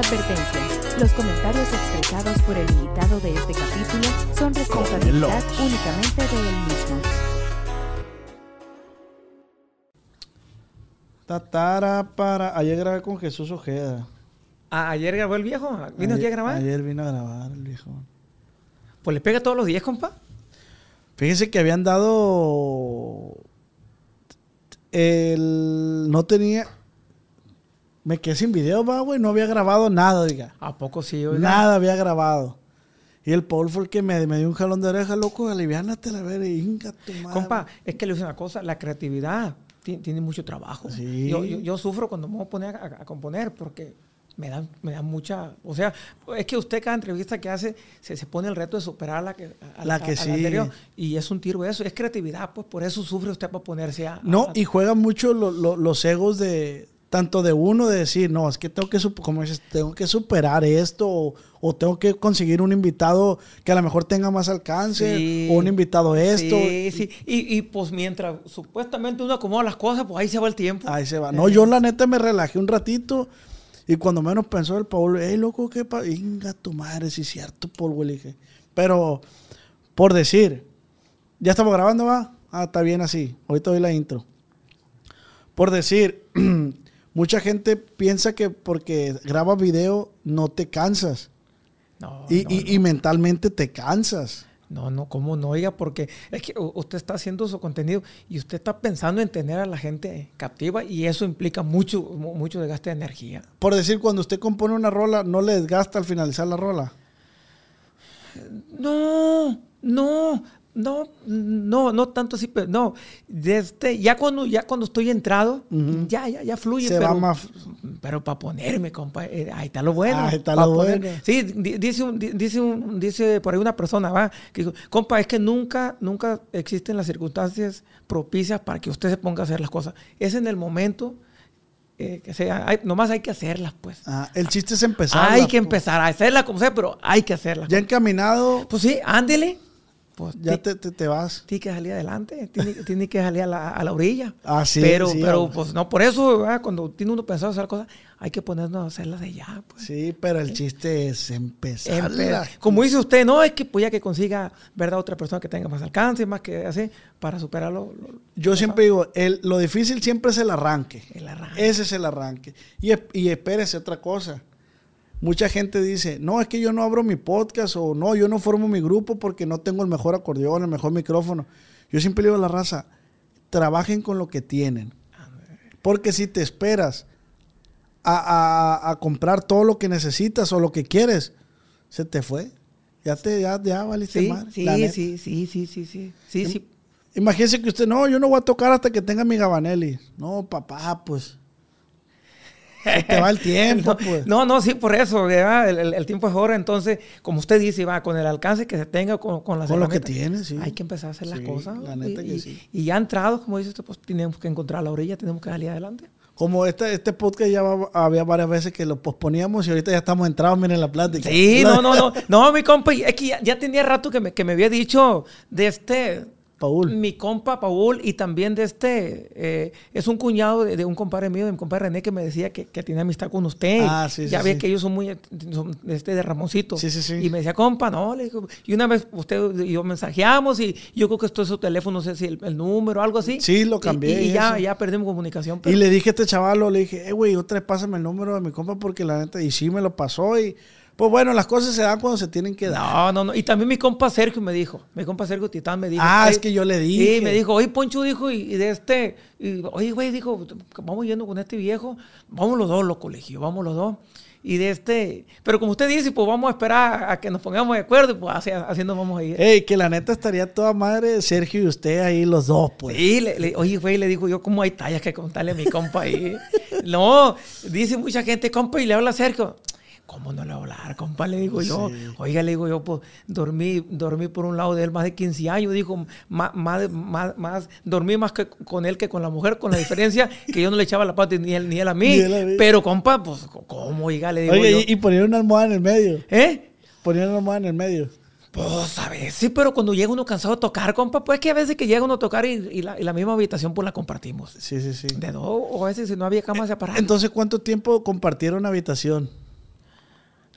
Advertencia. Los comentarios expresados por el invitado de este capítulo son responsabilidad únicamente de él mismo. Tatara para. Ayer grabé con Jesús Ojeda. Ah, ayer grabó el viejo. ¿Vino aquí a grabar? Ayer vino a grabar el viejo. Pues le pega todos los días, compa. Fíjese que habían dado. El. No tenía. Me quedé sin video, va, güey. No había grabado nada, diga. ¿A poco sí, oiga? Nada había grabado. Y el Paul fue el que me, me dio un jalón de oreja, loco. Aliviánate la ver, inga tu madre. Compa, es que le dice una cosa, la creatividad ti- tiene mucho trabajo. Sí. Yo, yo- yo sufro cuando me voy a poner a, a componer porque me dan, me dan mucha... O sea, es que usted cada entrevista que hace se, se pone el reto de superar la que, a- La que a sí. anterior. Y es un tiro eso, es creatividad, pues por eso sufre usted para ponerse a... No, y juegan mucho lo- lo- los egos de tanto de uno de decir, no, es que tengo que, como dices, tengo que superar esto o, o tengo que conseguir un invitado que a lo mejor tenga más alcance Sí. o un invitado esto. Sí, sí. Y, y, pues mientras supuestamente uno acomoda las cosas, pues ahí se va el tiempo. Ahí se va. No, yo la neta me relajé un ratito y cuando menos pensó el Paul, hey, loco, qué pa... Inga tu madre, sí es cierto, Paul, güey, dije. Pero, por decir, ¿ya estamos grabando, va? Ah, está bien así. Ahorita doy la intro. Por decir, mucha gente piensa que porque grabas video no te cansas. No, Y, no, y- no. y mentalmente te cansas. No, no, ¿cómo no? Oiga, porque es que usted está haciendo su contenido y usted está pensando en tener a la gente captiva y eso implica mucho, mu- mucho desgaste de energía. Por decir, cuando usted compone una rola, no le desgasta al finalizar la rola. No, no, no, no, no tanto así, pero no. Desde, ya cuando, ya cuando estoy entrado, ya, ya, ya fluye. Se pero, va más- Pero para ponerme, compa, eh, ahí está lo bueno. Ahí está lo bueno. Sí, di- dice, un- di- dice, un- dice por ahí una persona, va, que dijo, compa, es que nunca, nunca existen las circunstancias propicias para que usted se ponga a hacer las cosas. Es en el momento eh, que sea, hay- nomás hay que hacerlas, pues. Ah, el chiste es empezar. hay que empezar a hacerlas como sea, pero hay que hacerlas. Ya encaminado, Pues sí, ándele. Pues ya te, te, te vas. tiene que salir adelante, tiene, tiene que salir a la, a la orilla. Ah, sí, pero, sí, pero ah, pues no, por eso, ¿verdad? cuando tiene uno pensado hacer cosas, hay que ponernos a hacerlas de ya. Pues. Sí, pero el chiste es empezar. Empe- Como dice usted, no es que pues ya que consiga, ¿verdad? Otra persona que tenga más alcance, más que así, para superarlo. lo- Yo siempre digo, el, lo difícil siempre es el arranque. El arranque. Ese es el arranque. Y, y espérese otra cosa. Mucha gente dice, no, es que yo no abro mi podcast o no, yo no formo mi grupo porque no tengo el mejor acordeón, el mejor micrófono. Yo siempre le digo a la raza, trabajen con lo que tienen. Porque si te esperas a, a- a comprar todo lo que necesitas o lo que quieres, se te fue. Ya te, ya, ya valiste Sí, madre, sí, sí, sí, sí, sí, sí, sí, sí. Imagínese que usted, no, yo no voy a tocar hasta que tenga mi Gabanelli. No, papá, pues. Se te va el tiempo, no, pues. no, no, sí, por eso. El, el- el tiempo es ahora, entonces, como usted dice, va, con el alcance que se tenga, con, con las Con lo que tiene, sí. Hay que empezar a hacer las cosas. la neta y, que sí. y ya entrados, como dice usted, pues tenemos que encontrar la orilla, tenemos que salir adelante. Como este, este podcast ya había varias veces que lo posponíamos y ahorita ya estamos entrados, miren la plática. Sí, no, no, no, no, mi compa, es que ya, ya tenía rato que me, que me había dicho de este, Paul. mi compa Paul y también de este, eh, es un cuñado de, de un compadre mío, de mi compadre René, que me decía que, que tenía amistad con usted. Ah, sí, ya sí, ve sí. que ellos son muy, son de este de Ramoncito. Sí, sí, sí. Y me decía, compa, no, le digo, y una vez usted y yo mensajeamos y yo creo que esto es su teléfono, no sé si el, el número o algo así. Sí, lo cambié Y, y ya, ya perdimos comunicación. Y le dije a este chavalo, le dije, eh, güey, otra vez pásame el número de mi compa porque la neta, y sí me lo pasó y pues bueno, las cosas se dan cuando se tienen que dar. No, no, no. Y también mi compa Sergio me dijo, mi compa Sergio Titán me dijo. Ah, es que yo le dije. Sí, me dijo, oye, Poncho dijo, y, y de este, y, oye, güey, dijo, vamos yendo con este viejo, vamos los dos, loco, le dije, vamos los dos. Y de este, pero como usted dice, pues vamos a esperar a que nos pongamos de acuerdo, y pues así, así nos vamos a ir. Ey, que la neta estaría toda madre Sergio y usted ahí los dos, pues. Sí, le- le- oye, güey, le digo yo, ¿cómo hay tallas que contarle a mi compa ahí? No, dice mucha gente, compa, y le habla a Sergio. ¿Cómo no le voy a hablar, compa? Le digo yo. Oiga, le digo yo, pues dormí, dormí por un lado de él más de 15 años. Dijo, más, más, más, más- dormí más que con él que con la mujer, con la diferencia que yo no le echaba la pata ni él, ni él a mí. Ni él a mí. Pero, compa, pues, ¿cómo? Oiga, le digo yo. Oye, y, y poner una almohada en el medio. ¿Eh? Poner una almohada en el medio. Pues a veces, sí, pero cuando llega uno cansado de tocar, compa, pues que a veces que llega uno a tocar y, y la, y la misma habitación pues la compartimos. Sí, sí, sí. De dos, o a veces si no había cama separada. Entonces, ¿cuánto tiempo compartieron habitación?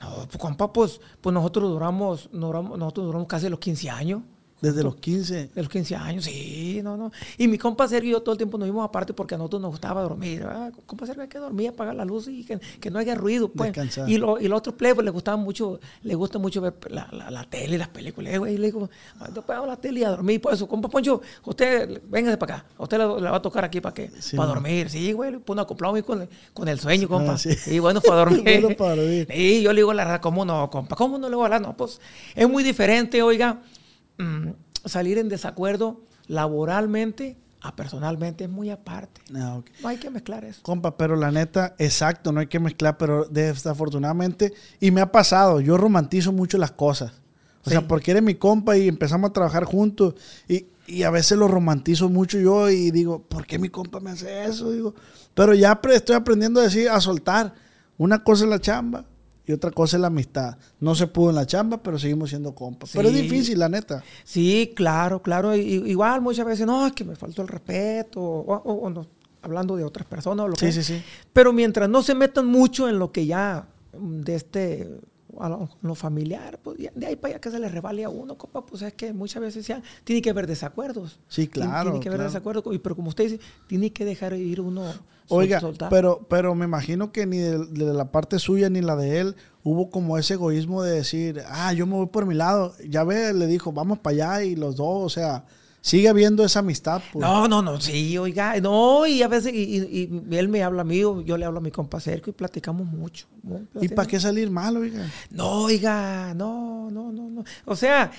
No, pues, compa, pues, pues nosotros duramos, duramos- nosotros duramos casi los 15 años. Desde los 15. De los 15 años, sí, no, no. Y mi compa Sergio y yo todo el tiempo nos vimos aparte porque a nosotros nos gustaba dormir. Ah, compa Sergio hay que dormir, apagar la luz y que, que no haya ruido, pues. Descansar. Y, lo, y los otros plebes les gustaba mucho, les gusta mucho ver la, la, la tele y las películas. Güey, le digo, "Ah, yo apago la tele y a dormir. Por eso, compa Poncho, usted, véngase para acá. Usted le va a tocar aquí para qué? Sí, para dormir. Sí, güey, pone acoplado ahí con, el- con el sueño, compa. Ah, sí. sí. bueno, para dormir. Bueno para dormir. Y yo le digo, la verdad, ¿cómo no, compa? ¿Cómo no le voy a hablar? No, pues es muy diferente, oiga, mm, salir en desacuerdo laboralmente a personalmente es muy aparte. Ah. No hay que mezclar eso. Compa, pero la neta, exacto, no hay que mezclar, pero desafortunadamente, y me ha pasado, yo romantizo mucho las cosas. O sea, porque eres mi compa y empezamos a trabajar juntos y, y a veces lo romantizo mucho yo y digo, ¿por qué mi compa me hace eso? Digo, pero ya estoy aprendiendo a decir, a soltar. Una cosa es la chamba y otra cosa es la amistad. No se pudo en la chamba, pero seguimos siendo compas. Pero es Sí. difícil, la neta. Sí, claro, claro. igual muchas veces, no, es que me faltó el respeto, o, o- o no, hablando de otras personas o lo Sí, que sí, sí. Pero mientras no se metan mucho en lo que ya, mm, de este, a lo, lo familiar, pues de ahí para allá que se le revale a uno, compa, pues es que muchas veces tiene que haber desacuerdos. Sí, claro, Tiene que haber claro. desacuerdos, pero como usted dice, tiene que dejar ir uno. Oiga, soltar. pero, pero me imagino que ni de, de la parte suya ni la de él hubo como ese egoísmo de decir, ah, yo me voy por mi lado. Ya ve, le dijo, vamos para allá y los dos, o sea, sigue habiendo esa amistad. Pues. No, no, no, sí, oiga, no, y a veces, y, y- y él me habla a mí, yo le hablo a mi compa Sergio y platicamos mucho. ¿no? ¿Y para qué salir mal, oiga? No, oiga, no, no, no, no. O sea,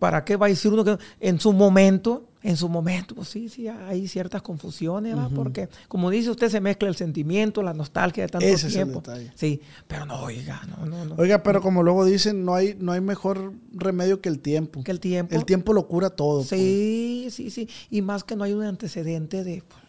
¿para qué va a decir uno que en su momento, en su momento, pues sí, sí, hay ciertas confusiones, ¿va? Porque, como dice usted, se mezcla el sentimiento, la nostalgia de tanto Ese es el tiempo. Sí, pero no, oiga, no, no, no. Oiga, pero como luego dicen, no hay, no hay mejor remedio que el tiempo. que el tiempo. El tiempo lo cura todo. pues. Sí, sí, sí. Y más que no hay un antecedente de, pues,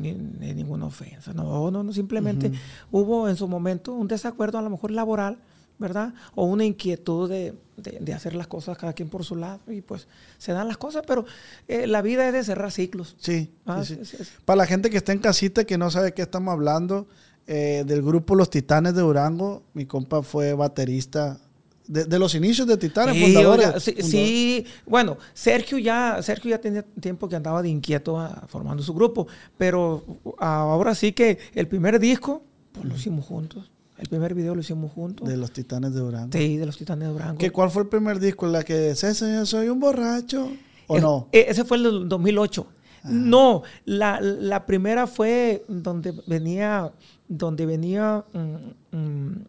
ni- ni ninguna ofensa. No, no, no. Simplemente hubo en su momento un desacuerdo, a lo mejor laboral, ¿verdad? O una inquietud de, de- de hacer las cosas cada quien por su lado. Y pues se dan las cosas, pero eh, la vida es de cerrar ciclos. Sí, Ah, sí, sí. Para la gente que está en casita que no sabe de qué estamos hablando, eh, del grupo Los Titanes de Durango, mi compa fue baterista de, de los inicios de Titanes, Sí, fundadores. sí, bueno, Sergio ya, Sergio ya tenía tiempo que andaba de inquieto ah, formando su grupo, pero ah, ahora sí que el primer disco, pues lo hicimos juntos. El primer video lo hicimos juntos. De los Titanes de Durango. Sí, de los Titanes de Durango. ¿Qué, ¿Cuál fue el primer disco? ¿La que César, soy un borracho? ¿O Es- no? eh, Ese fue el del 2008. No, la, la primera fue donde venía, donde venía, mm, mm,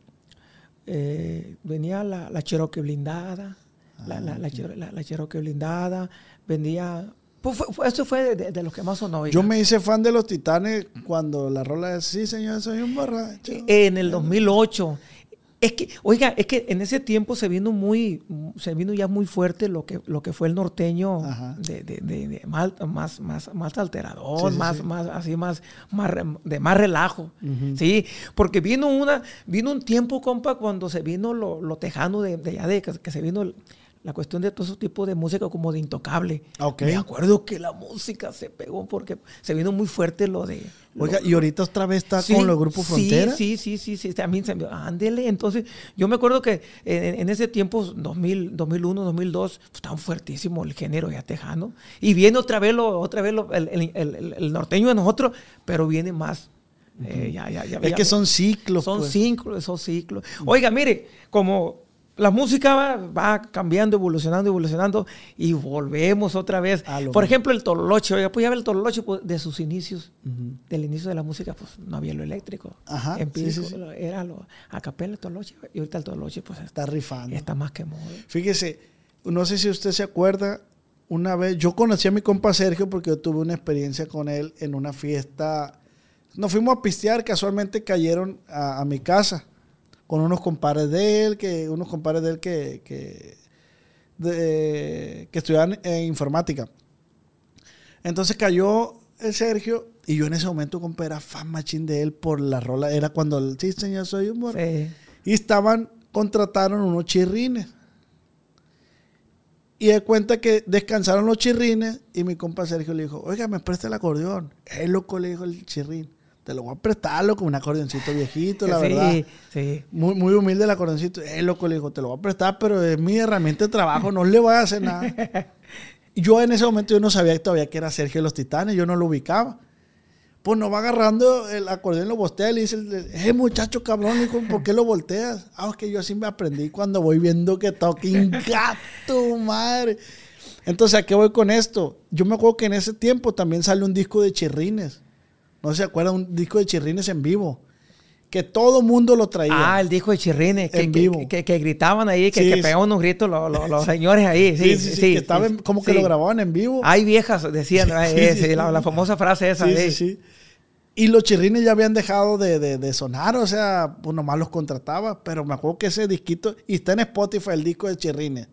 eh, venía la, la Cherokee blindada, la, la, la, Chero- la- la Cherokee blindada, venía, pues fue- eso de, de los que más sonó. Yo me hice fan de los Titanes cuando la rola es Sí, señor, soy un borracho. en el 2008. Es que, oiga, es que en ese tiempo se vino muy, se vino ya muy fuerte lo que, lo que fue el norteño de, de, de- de más, más, más alterador, Sí, sí, más, sí. más, así más, más de más relajo. Sí, porque vino una, vino un tiempo, compa, cuando se vino lo, lo tejano de, de allá de que, que se vino el- la cuestión de todo ese tipo de música como de intocable. Me acuerdo que la música se pegó porque se vino muy fuerte lo de. lo- Oiga, y ahorita otra vez está Sí, con los grupos Frontera. Sí, sí, sí, sí, también se me- ándele. Entonces, yo me acuerdo que en, en ese tiempo, 2000, 2001, 2002, pues, estaba fuertísimo el género ya tejano. Y viene otra vez, lo, otra vez lo- el, el- el- el norteño de nosotros, pero viene más. eh, ya, ya, ya, Es que son ciclos. son pues. ciclos, son ciclos. Oiga, mire, como la música va, va cambiando, evolucionando, evolucionando, y volvemos otra vez. Por ejemplo, el tololoche, oiga, pues ya ve el tololoche pues, de sus inicios, del inicio de la música, pues no había lo eléctrico. Ajá, empírico, sí, sí, sí. lo- era lo, a capela el tololoche, y ahorita el tololoche, pues está, Está rifando. está más que moda. Fíjese, no sé si usted se acuerda, una vez, yo conocí a mi compa Sergio porque yo tuve una experiencia con él en una fiesta. Nos fuimos a pistear, casualmente cayeron a, a mi casa con unos compadres de él, que, unos compadres de él que, que, de- que estudiaban en informática. Entonces cayó el Sergio y yo en ese momento, compa, era fan machín de él por la rola. Era cuando el sí, señor, soy un borracho". Sí. Y estaban, contrataron unos chirrines. Y de cuenta que descansaron los chirrines y mi compa Sergio le dijo, oiga, me presta el acordeón. Es loco, le dijo el chirrín. Te lo voy a prestar, loco, un acordeoncito viejito, la Sí, verdad. sí. Muy, muy humilde el acordeoncito. Eh, loco, le dijo, te lo voy a prestar, pero es mi herramienta de trabajo, no le voy a hacer nada. Yo en ese momento yo no sabía todavía que era Sergio de los Titanes, yo no lo ubicaba. Pues nos va agarrando el acordeón, lo voltea y le dice, eh, muchacho cabrón, hijo, ¿por qué lo volteas? Ah, es que yo así me aprendí cuando voy viendo que toca gato, madre. Entonces, ¿a qué voy con esto? Yo me acuerdo que en ese tiempo también sale un disco de chirrines. No se acuerdan, un disco de chirrines en vivo. Que todo mundo lo traía. Ah, el disco de Chirrines, que, En que- vivo. que, que gritaban ahí, que, Sí, que sí. pegaban unos gritos los, los- los señores ahí. Sí, sí, sí. que estaba sí, en- como que lo grababan en vivo. Hay viejas, decían, eh, la, la famosa frase esa. Sí, sí, sí. Y los chirrines ya habían dejado de, de- de sonar, o sea, pues nomás los contrataba. Pero me acuerdo que ese disquito, y está en Spotify el disco de chirrines.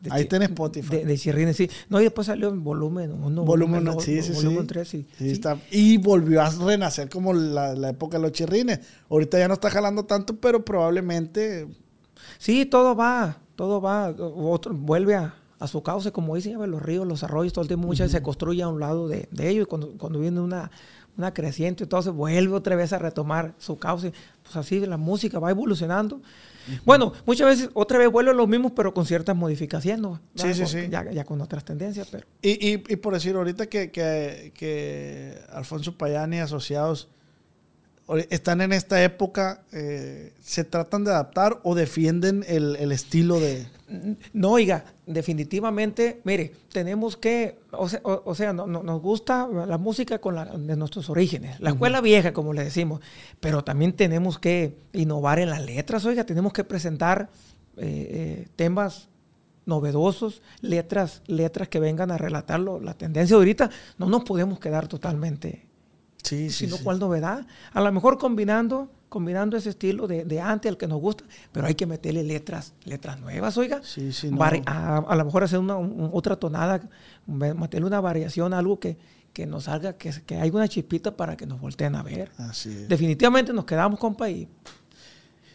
De Ahí está en Spotify. De, de Chirrines, sí. No, y después salió en volumen 1, volumen, dos, sí, sí, volumen sí. 3, sí. Sí, está- Y volvió a renacer como la, la época de los chirrines. Ahorita ya no está jalando tanto, pero probablemente Sí, todo va, todo va, otro, vuelve a, a su cauce, como dicen, los ríos, los arroyos, todo el tiempo muchas veces se construye a un lado de, de ellos y cuando, cuando viene una, una creciente, entonces vuelve otra vez a retomar su cauce. Pues así la música va evolucionando. Bueno, muchas veces otra vez vuelve a lo mismo, pero con ciertas modificaciones. Sí, sí, sí. Ya, ya con otras tendencias, pero... Y, y, y por decir, ahorita que, que, que Alfonso Payani y asociados están en esta época, eh, ¿se tratan de adaptar o defienden el, el estilo de... No, oiga, definitivamente, mire, tenemos que, o sea, o- o sea, no- no- nos gusta la música con la, de nuestros orígenes, la escuela vieja, como le decimos, pero también tenemos que innovar en las letras, oiga, tenemos que presentar eh, eh, temas novedosos, letras, letras que vengan a relatar la tendencia de ahorita, no nos podemos quedar totalmente Sí, sino cuál novedad. A lo mejor combinando, combinando ese estilo de, de antes, el que nos gusta, pero hay que meterle letras, letras nuevas, oiga. Sí, sí, no. A, a lo mejor hacer una, un- otra tonada, me- meterle una variación, algo que, que nos salga, que, que haya una chispita para que nos volteen a ver. Así es. Definitivamente nos quedamos, compa, y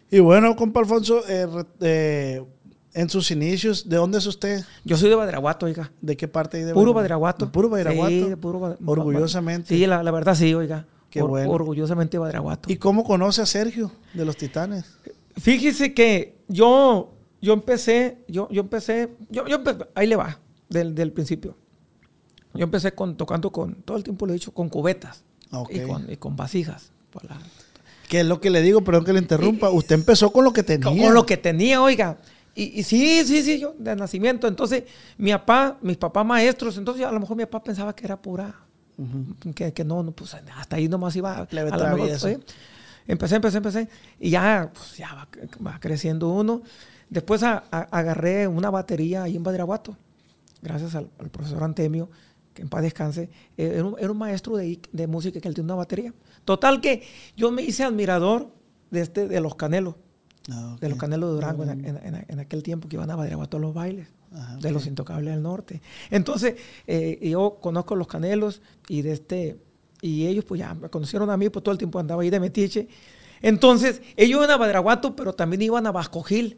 Y bueno, compa Alfonso, eh, eh, en sus inicios, ¿de dónde es usted? yo soy de Badiraguato, oiga. ¿De qué parte de Puro Badiraguato? Badiraguato. ¿De Puro Badiraguato. Sí, de puro Bad- Orgullosamente. Sí, la, la verdad sí, oiga. Qué bueno. Orgullosamente Badiraguato. ¿Y cómo conoce a Sergio de los Titanes? Fíjese que yo, yo empecé, yo, yo empecé, yo, yo ahí le va, del, del principio. Yo empecé con, tocando con, todo el tiempo lo he dicho, con cubetas Ok. y, con, y con vasijas. ¿Qué es lo que le digo? Perdón que le interrumpa. Usted empezó con lo que tenía. con, con lo que tenía, oiga. Y, y sí, sí, sí, yo de nacimiento. Entonces, mi papá, mis papás maestros, entonces a lo mejor mi papá pensaba que era pura, que, que no, no, pues hasta ahí nomás iba. Leve a lo mejor, Empecé, empecé, empecé. Y ya, pues ya va, va creciendo uno. Después a- a- agarré una batería ahí en Badiraguato, gracias al, al profesor Antemio, que en paz descanse. Eh, Era un, era un maestro de, de música que él tiene una batería. Total que yo me hice admirador de, este, de los Canelos, Ah, de los Canelos de Durango en, en- en- en aquel tiempo que iban a Badiraguato a los bailes. Ajá, De los intocables del norte. Entonces, eh, yo conozco los canelos y de este, y ellos pues ya me conocieron a mí, pues todo el tiempo andaba ahí de metiche. Entonces, ellos iban a Badiraguato, pero también iban a Vasco Gil,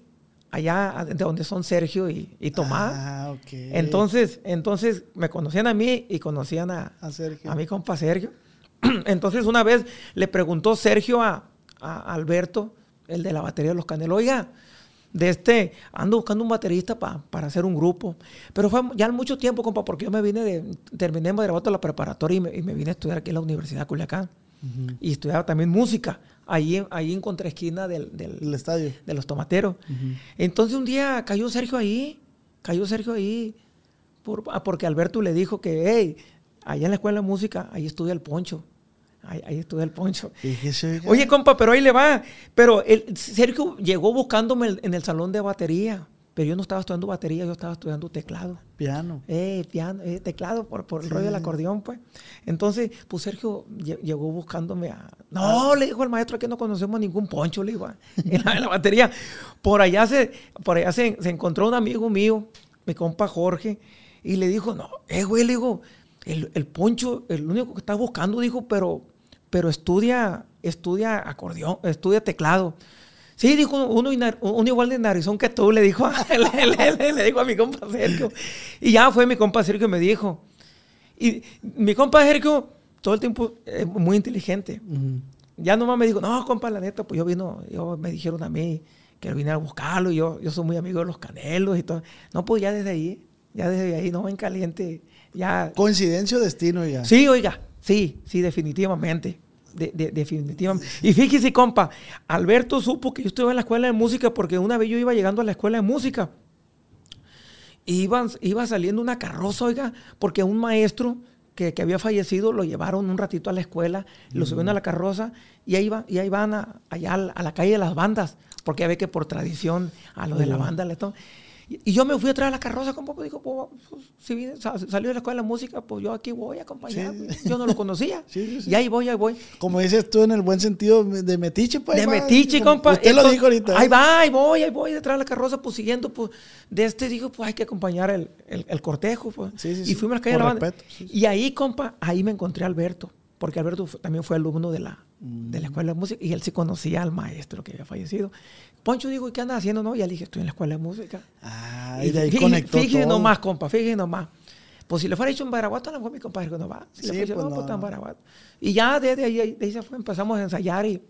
allá de donde son Sergio y, y Tomás. Ah. Entonces, entonces me conocían a mí y conocían a, A Sergio. a mi compa Sergio. Entonces una vez le preguntó Sergio a, a Alberto, el de la batería de los Canelos, oiga, de este, ando buscando un baterista pa- para hacer un grupo. Pero fue ya mucho tiempo, compa, porque yo me vine de, terminé en Badiraguato la preparatoria y me, y me vine a estudiar aquí en la Universidad de Culiacán. Y estudiaba también música, ahí, en- ahí en contraesquina del, del, El estadio. de los tomateros. Entonces un día cayó Sergio ahí, cayó Sergio ahí, por- ah, porque Alberto le dijo que, hey, allá en la escuela de música, ahí estudia el poncho. Ahí, ahí estudia el poncho. Oye, compa, pero ahí le va. Pero el, Sergio llegó buscándome el- en el salón de batería. Pero yo no estaba estudiando batería, yo estaba estudiando teclado. Piano. Eh, piano, eh, teclado por, por el rollo del acordeón, pues. Entonces, pues Sergio lle- llegó buscándome a. No, le dijo el maestro que no conocemos ningún poncho, le dijo, ah, en la, en la batería. Por allá se, por allá se, se encontró un amigo mío, mi compa Jorge, y le dijo, no, eh, güey, le digo, el, el poncho, el único que está buscando, dijo, pero, pero estudia, estudia acordeón, estudia teclado. Sí, dijo uno, uno igual de narizón que tú, le dijo, a- le, le- le- le dijo a mi compa Sergio. Y ya fue mi compa Sergio y me dijo. Y mi compa Sergio todo el tiempo eh, muy inteligente. Ujú. Ya nomás me dijo, no, compa, la neta, pues yo vino, yo me dijeron a mí que vine a buscarlo y yo, yo soy muy amigo de los canelos y todo. No, pues ya desde ahí, ya desde ahí, no en caliente, ya. Coincidencia o destino ya. Sí, oiga, sí, sí, definitivamente. De- de- definitivamente. Y fíjese, compa, Alberto supo que yo estuve en la escuela de música porque una vez yo iba llegando a la escuela de música. Iban, iba saliendo una carroza, oiga, porque un maestro que, que había fallecido lo llevaron un ratito a la escuela, lo subieron a la carroza y ahí, va, y ahí van a, allá a la, a la calle de las bandas, porque ya ve que por tradición a lo de la banda le toman. Y, yo me fui atrás de la carroza, compa, pues digo, pues, pues, si vine- sa- salió de la escuela de música, pues yo aquí voy a acompañar. Sí. pues. Yo no lo conocía. Sí, sí. Y ahí voy, ahí voy. Como dices tú en el buen sentido de metiche, pues. De va, metiche, compa. Usted lo Entonces, dijo ahorita. Ahí ¿eh? va, ahí voy, ahí voy detrás de la carroza, pues siguiendo, pues, de este digo, pues hay que acompañar el, el- el cortejo, pues. Y fuimos a la calle de la banda. Y ahí, compa, ahí me encontré a Alberto, porque Alberto también fue alumno de la, de la escuela de música y él sí conocía al maestro que había fallecido. Poncho, digo, ¿y qué andas haciendo? No, ya le dije, estoy en la escuela de música. Ah, y de ahí fíjese- conectó Fíjese todo. nomás, compa, fíjese nomás. Pues si le fuera hecho en Baraguato, a lo mejor mi compadre que no va. Si Sí, le fuera hecho, pues no, no, pues está en. Baraguato. Y ya desde ahí, de ahí se fue, empezamos a ensayar y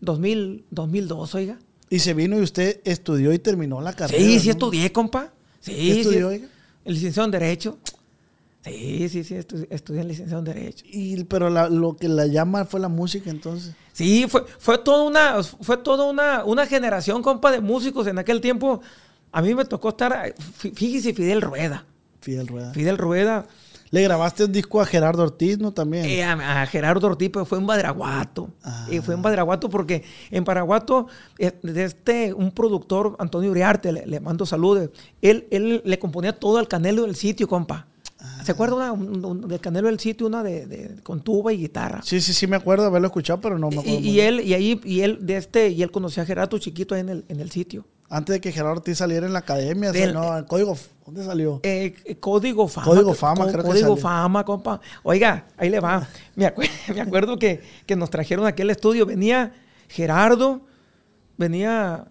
2000, 2002, oiga. Y se vino y usted estudió y terminó la carrera. Sí, sí ¿no? estudié, compa. Sí, ¿Qué estudió, sí. oiga? El licenciado en Derecho. Sí, sí, sí, estu- estudié en licenciado en Derecho. Y, pero la- lo que la llama fue la música entonces. Sí, fue, fue toda una, fue toda una, una generación, compa, de músicos. En aquel tiempo, a mí me tocó estar, fí- fíjese, Fidel Rueda. Fidel Rueda. Fidel Rueda, Le grabaste un disco a Gerardo Ortiz, ¿no? También. eh, a, a Gerardo Ortiz, pues fue en Badiraguato. Ah. Eh, fue en Badiraguato porque en Badiraguato, eh, este, un productor, Antonio Uriarte, le, le mando saludos. Él, él le componía todo al canelo del sitio, compa. Ah. ¿Se acuerda una, un- un- del canelo del sitio, una de, de- con tuba y guitarra? Sí, sí, sí, me acuerdo haberlo escuchado, pero no me acuerdo. y él, y ahí, y él, de este, y él conocía a Gerardo chiquito ahí en el, en el sitio. Antes de que Gerardo Ortiz saliera en la academia, Del- o sea, no, el código. ¿Dónde salió? Eh, eh, código Fama. Código Fama, creo que Código salió. Fama, compa. Oiga, ahí le va. Me, acue- me acuerdo que, que nos trajeron aquí al estudio. Venía Gerardo, venía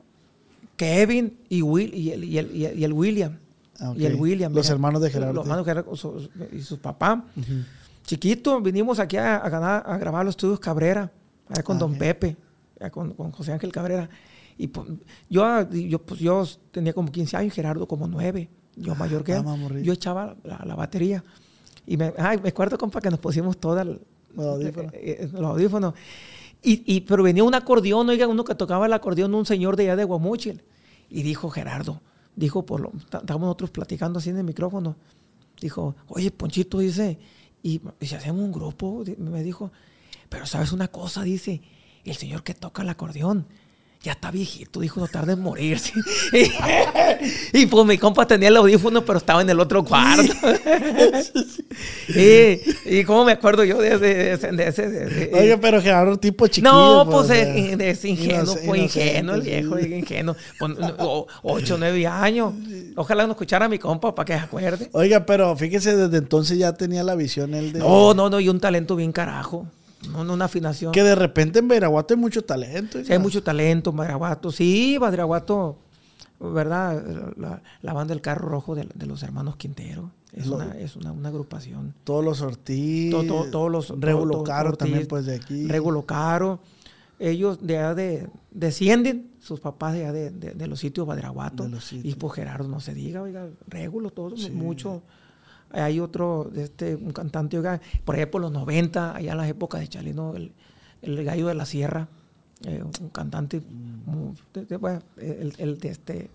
Kevin y, Will, y, el, y el- y el William. Ah, ok. Y el William. Los mira. hermanos de Gerardo. Los hermanos de Gerardo su- y su papá. Chiquito, vinimos aquí a, a ganar- a grabar los estudios Cabrera, allá con Ah, Don. Pepe, allá con, con José Ángel Cabrera. Y pues, yo, yo, pues, yo tenía como 15 años, Gerardo como 9, yo mayor que él. Yo echaba la, la batería. Y me, ay, me acuerdo, compa, que nos pusimos todas Los audífonos. eh, eh, los audífonos. Y, y- pero venía un acordeón, oiga, uno que tocaba el acordeón, un señor de allá de Guamuchil. Y dijo Gerardo, dijo, por lo, estábamos nosotros platicando así en el micrófono. Dijo, oye, Ponchito, dice, y, y si hacemos un grupo, me dijo, pero sabes una cosa, dice, el señor que toca el acordeón. Ya está viejito, dijo, no tarda en morirse. y pues mi compa tenía el audífono, pero estaba en el otro cuarto. y, y cómo me acuerdo yo de, de- de- de Oye, pero Gerardo tipo chiquillo. no, pues o sea, es, es ingenuo, pues ingenuo el viejo, es ingenuo. Pues, o- ocho, nueve años. Ojalá no escuchara a mi compa para que se acuerde. Oiga, pero fíjese, desde entonces ya tenía la visión él de... No, no, no, y un talento bien carajo. No, no, una afinación. Que de repente en Veraguato hay mucho talento. Sí, hay mucho talento, Badiraguato. Sí, Badiraguato, ¿verdad? La, la banda del carro rojo de, de los hermanos Quintero. Es, Lo- una, es una, una agrupación. Todos los Ortiz. To- to- todos los Regulo Caro Ortiz, también, pues de aquí. Regulo Caro. Ellos de allá de, descienden, sus papás de allá de, de- de los sitios Badiraguato. De los sitios. Y pues Gerardo, no se diga, oiga, Regulo, todo, Sí. mucho. Hay otro, este, un cantante, por por los 90, allá en las épocas de Chalino, el, el gallo de la sierra, eh, un cantante, Mm. muy- de, de- bueno, el, el de este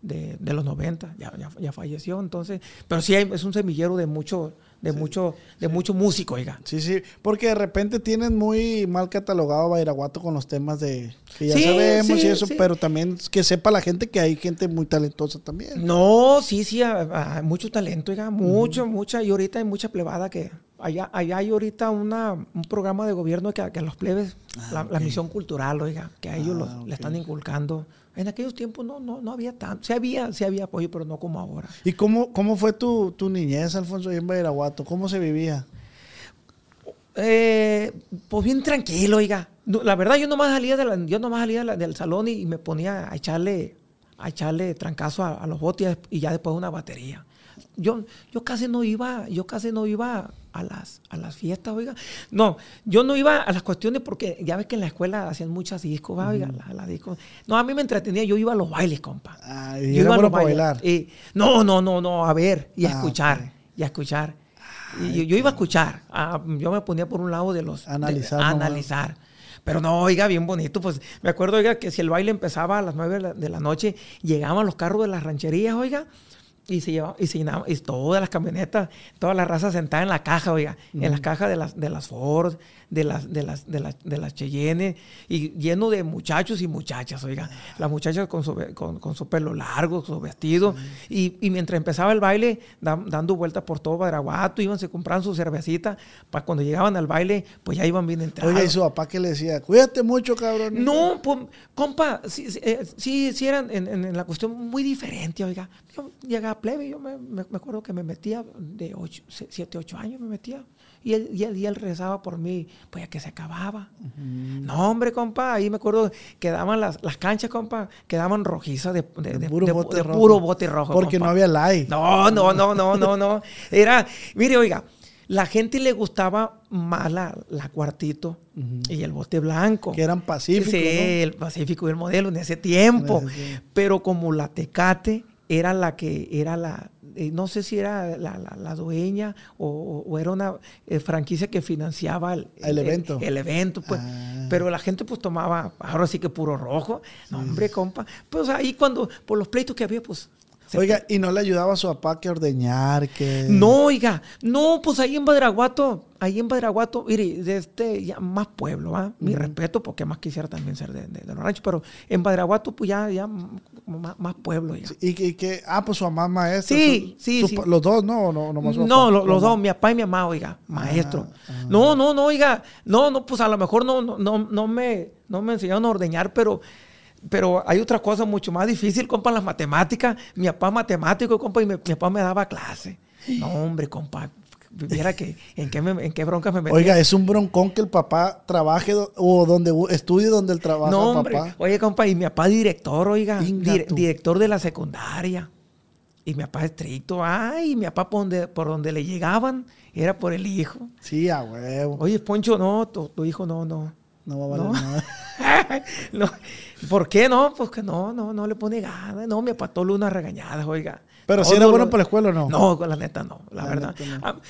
de, de los 90, ya, ya, ya falleció, entonces, pero sí hay- es un semillero de mucho, de mucho, de mucho músico, oiga. Sí, sí, porque de repente tienen muy mal catalogado a Bairaguato con los temas de que ya Sí, sabemos y eso, pero también que sepa la gente que hay gente muy talentosa también. No, sí, sí, hay mucho talento, oiga, mucho, mucha, y ahorita hay mucha plebada que, allá, allá hay ahorita una, un programa de gobierno que, que a los plebes, la, la misión cultural, oiga, que a ellos Ah, los- le están inculcando. En aquellos tiempos no, no, no había tanto, sí había, sí había apoyo, pero no como ahora. ¿Y cómo, cómo fue tu, tu niñez, Alfonso, en Bairaguato? ¿Cómo se vivía? Eh, pues bien tranquilo, oiga. No, La verdad, yo nomás salía, de la- yo nomás salía de la- del salón y, y me ponía a echarle, a echarle trancazo a, a los botes y ya después una batería. Yo, yo casi no iba, yo casi no iba a las, a las fiestas, oiga. No, yo no iba a las cuestiones porque ya ves que en la escuela hacían muchas discos, oiga, la, la disco. No, a mí me entretenía, yo iba a los bailes, compa. Ah, Yo y iba era a los bailes. bailar. No, no, no, no, a ver y a Ah, escuchar, y a escuchar. Y yo, yo iba a escuchar, ah, yo me ponía por un lado de los... Analizar. Pero no, oiga, bien bonito. Pues me acuerdo, oiga, que si el baile empezaba a las 9 de la, de la noche, llegaban los carros de las rancherías, oiga, y se llevaba, y se llenaba, y todas las camionetas, toda la raza sentada en la caja, oiga, en las cajas de las, de las Ford, de las, de las, de las, de las Cheyenne, y lleno de muchachos y muchachas, oiga. Las muchachas con su, con, con su pelo largo, su vestido, y, y mientras empezaba el baile, da- dando vueltas por todo Badiraguato, iban, se compraban su cervecita, para cuando llegaban al baile, pues ya iban bien entrados. Oiga, y su papá que le decía, cuídate mucho, cabrón. No, pues, compa, sí, sí, eh, sí, sí eran en, en- en la cuestión muy diferente, oiga. Yo llegaba a plebe, yo me, me- me acuerdo que me metía de 7, 8 años, me metía. Y él, y, él, y él rezaba por mí, pues ya que se acababa. No, hombre, compa, ahí me acuerdo, quedaban las, las canchas, compa, quedaban rojizas de, de, de- puro de- bote rojo. puro bote rojo. Porque compa. no había like. No, no, no, no, no, no. Era, mire, oiga, la gente le gustaba más la, la cuartito y el bote blanco. Que eran pacíficos, Sí, ¿no? el Pacífico y el modelo en ese tiempo. En ese tiempo. Pero como la Tecate era la que era la, eh, no sé si era la, la- la dueña o, o era una eh, franquicia que financiaba el, El evento. El, evento, pues. Ah. Pero la gente pues tomaba, ahora sí que puro rojo. No, hombre, compa. Pues ahí cuando, por los pleitos que había, pues. Oiga, y no le ayudaba a su papá que ordeñar, que... no, oiga, no, pues ahí en Badiraguato, ahí en Badiraguato, mire, de este, ya más pueblo, ¿va? Mi respeto, porque más quisiera también ser de, de- de los ranchos, pero en Badiraguato, pues ya, ya como más, más pueblo. Y y que- ah, pues su mamá es maestra. Sí, su- sí, su sí. Los dos, no, no, No, los dos, mi papá y mi mamá, oiga, maestro. ah. No, no, no, oiga, no, no, pues a lo mejor no, no, no, no me, no me enseñaron a ordeñar, pero, pero hay otra cosa mucho más difícil, compa, las matemáticas. Mi papá matemático, compa, y mi, mi papá me daba clase. No, hombre, compa, viera que, en qué, me- en qué broncas me metí. Oiga, es un broncón que el papá trabaje do- o donde estudie donde él trabaja, no, hombre, papá. oye, compa, y mi papá director, oiga, director de la secundaria. Y mi papá estricto, ay, mi papá por donde, por donde le llegaban era por el hijo. Sí, a huevo. Oye, Poncho, no, tu, tu hijo no, no. No va a valer No. nada. no. ¿Por qué no? Pues que no, no, no le pone ganas. No, me apató unas regañadas, oiga. Pero si Todo era bueno para la escuela o no. No, la neta no, la, La verdad. neta no.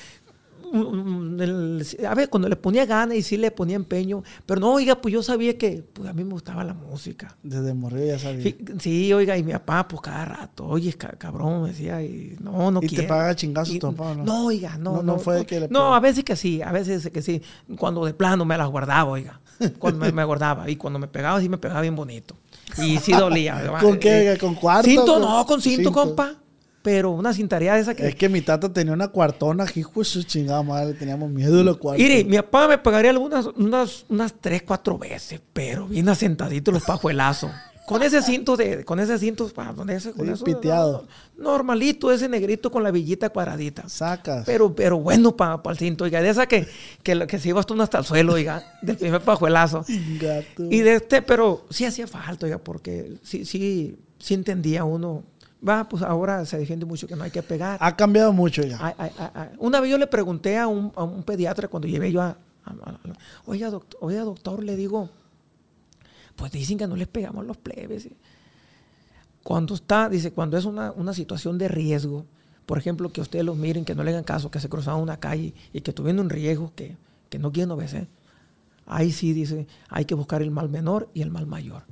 El- a ver, cuando le ponía ganas y sí le ponía empeño, pero no, oiga, pues yo sabía que pues, a mí me gustaba la música. Desde morir ya sabía. Sí, sí, oiga, y mi papá, pues cada rato, oye, ca- cabrón, me decía, y no, no ¿Y te quiero. paga chingazos tu papá no? No, oiga, no. No, no fue de que le No, a veces que sí, a veces que sí. Cuando de plano me las guardaba, oiga. Cuando me, me guardaba. Y cuando me pegaba, sí me pegaba bien bonito. Y sí dolía. ¿Con qué? Eh, ¿Con cuarto? Cinto, Con- no, con cinto, cinto. compa. Pero una cintaría de esa que. Es que mi tata tenía una cuartona, hijo de su chingada madre, teníamos miedo de los cuartos. Mire, mi papá me pegaría algunas, unas, unas tres, cuatro veces, pero bien asentadito los pajuelazos. Con ese cinto de, con ese cinto, pa, con ese, con Sí, eso, piteado. normalito, ese negrito con la villita cuadradita. Sacas. Pero, pero bueno para el cinto, oiga, de esa que, que, que se iba hasta uno hasta el suelo, oiga, del primer pajuelazo. Gato. Y de este, pero sí hacía falta, oiga, porque sí, sí, sí entendía uno. Va, pues ahora se defiende mucho que no hay que pegar. Ha cambiado mucho ya. Ay, ay, ay, ay. Una vez yo le pregunté a un, a un pediatra cuando llevé yo a... a- a- oiga, doctor, oiga, doctor, le digo, pues dicen que no les pegamos los plebes. Cuando está, dice, cuando es una, una situación de riesgo, por ejemplo, que ustedes los miren, que no le hagan caso, que se cruzaban una calle y que tuvieron un riesgo que, que no quieren obedecer, ahí sí dice, hay que buscar el mal menor y el mal mayor.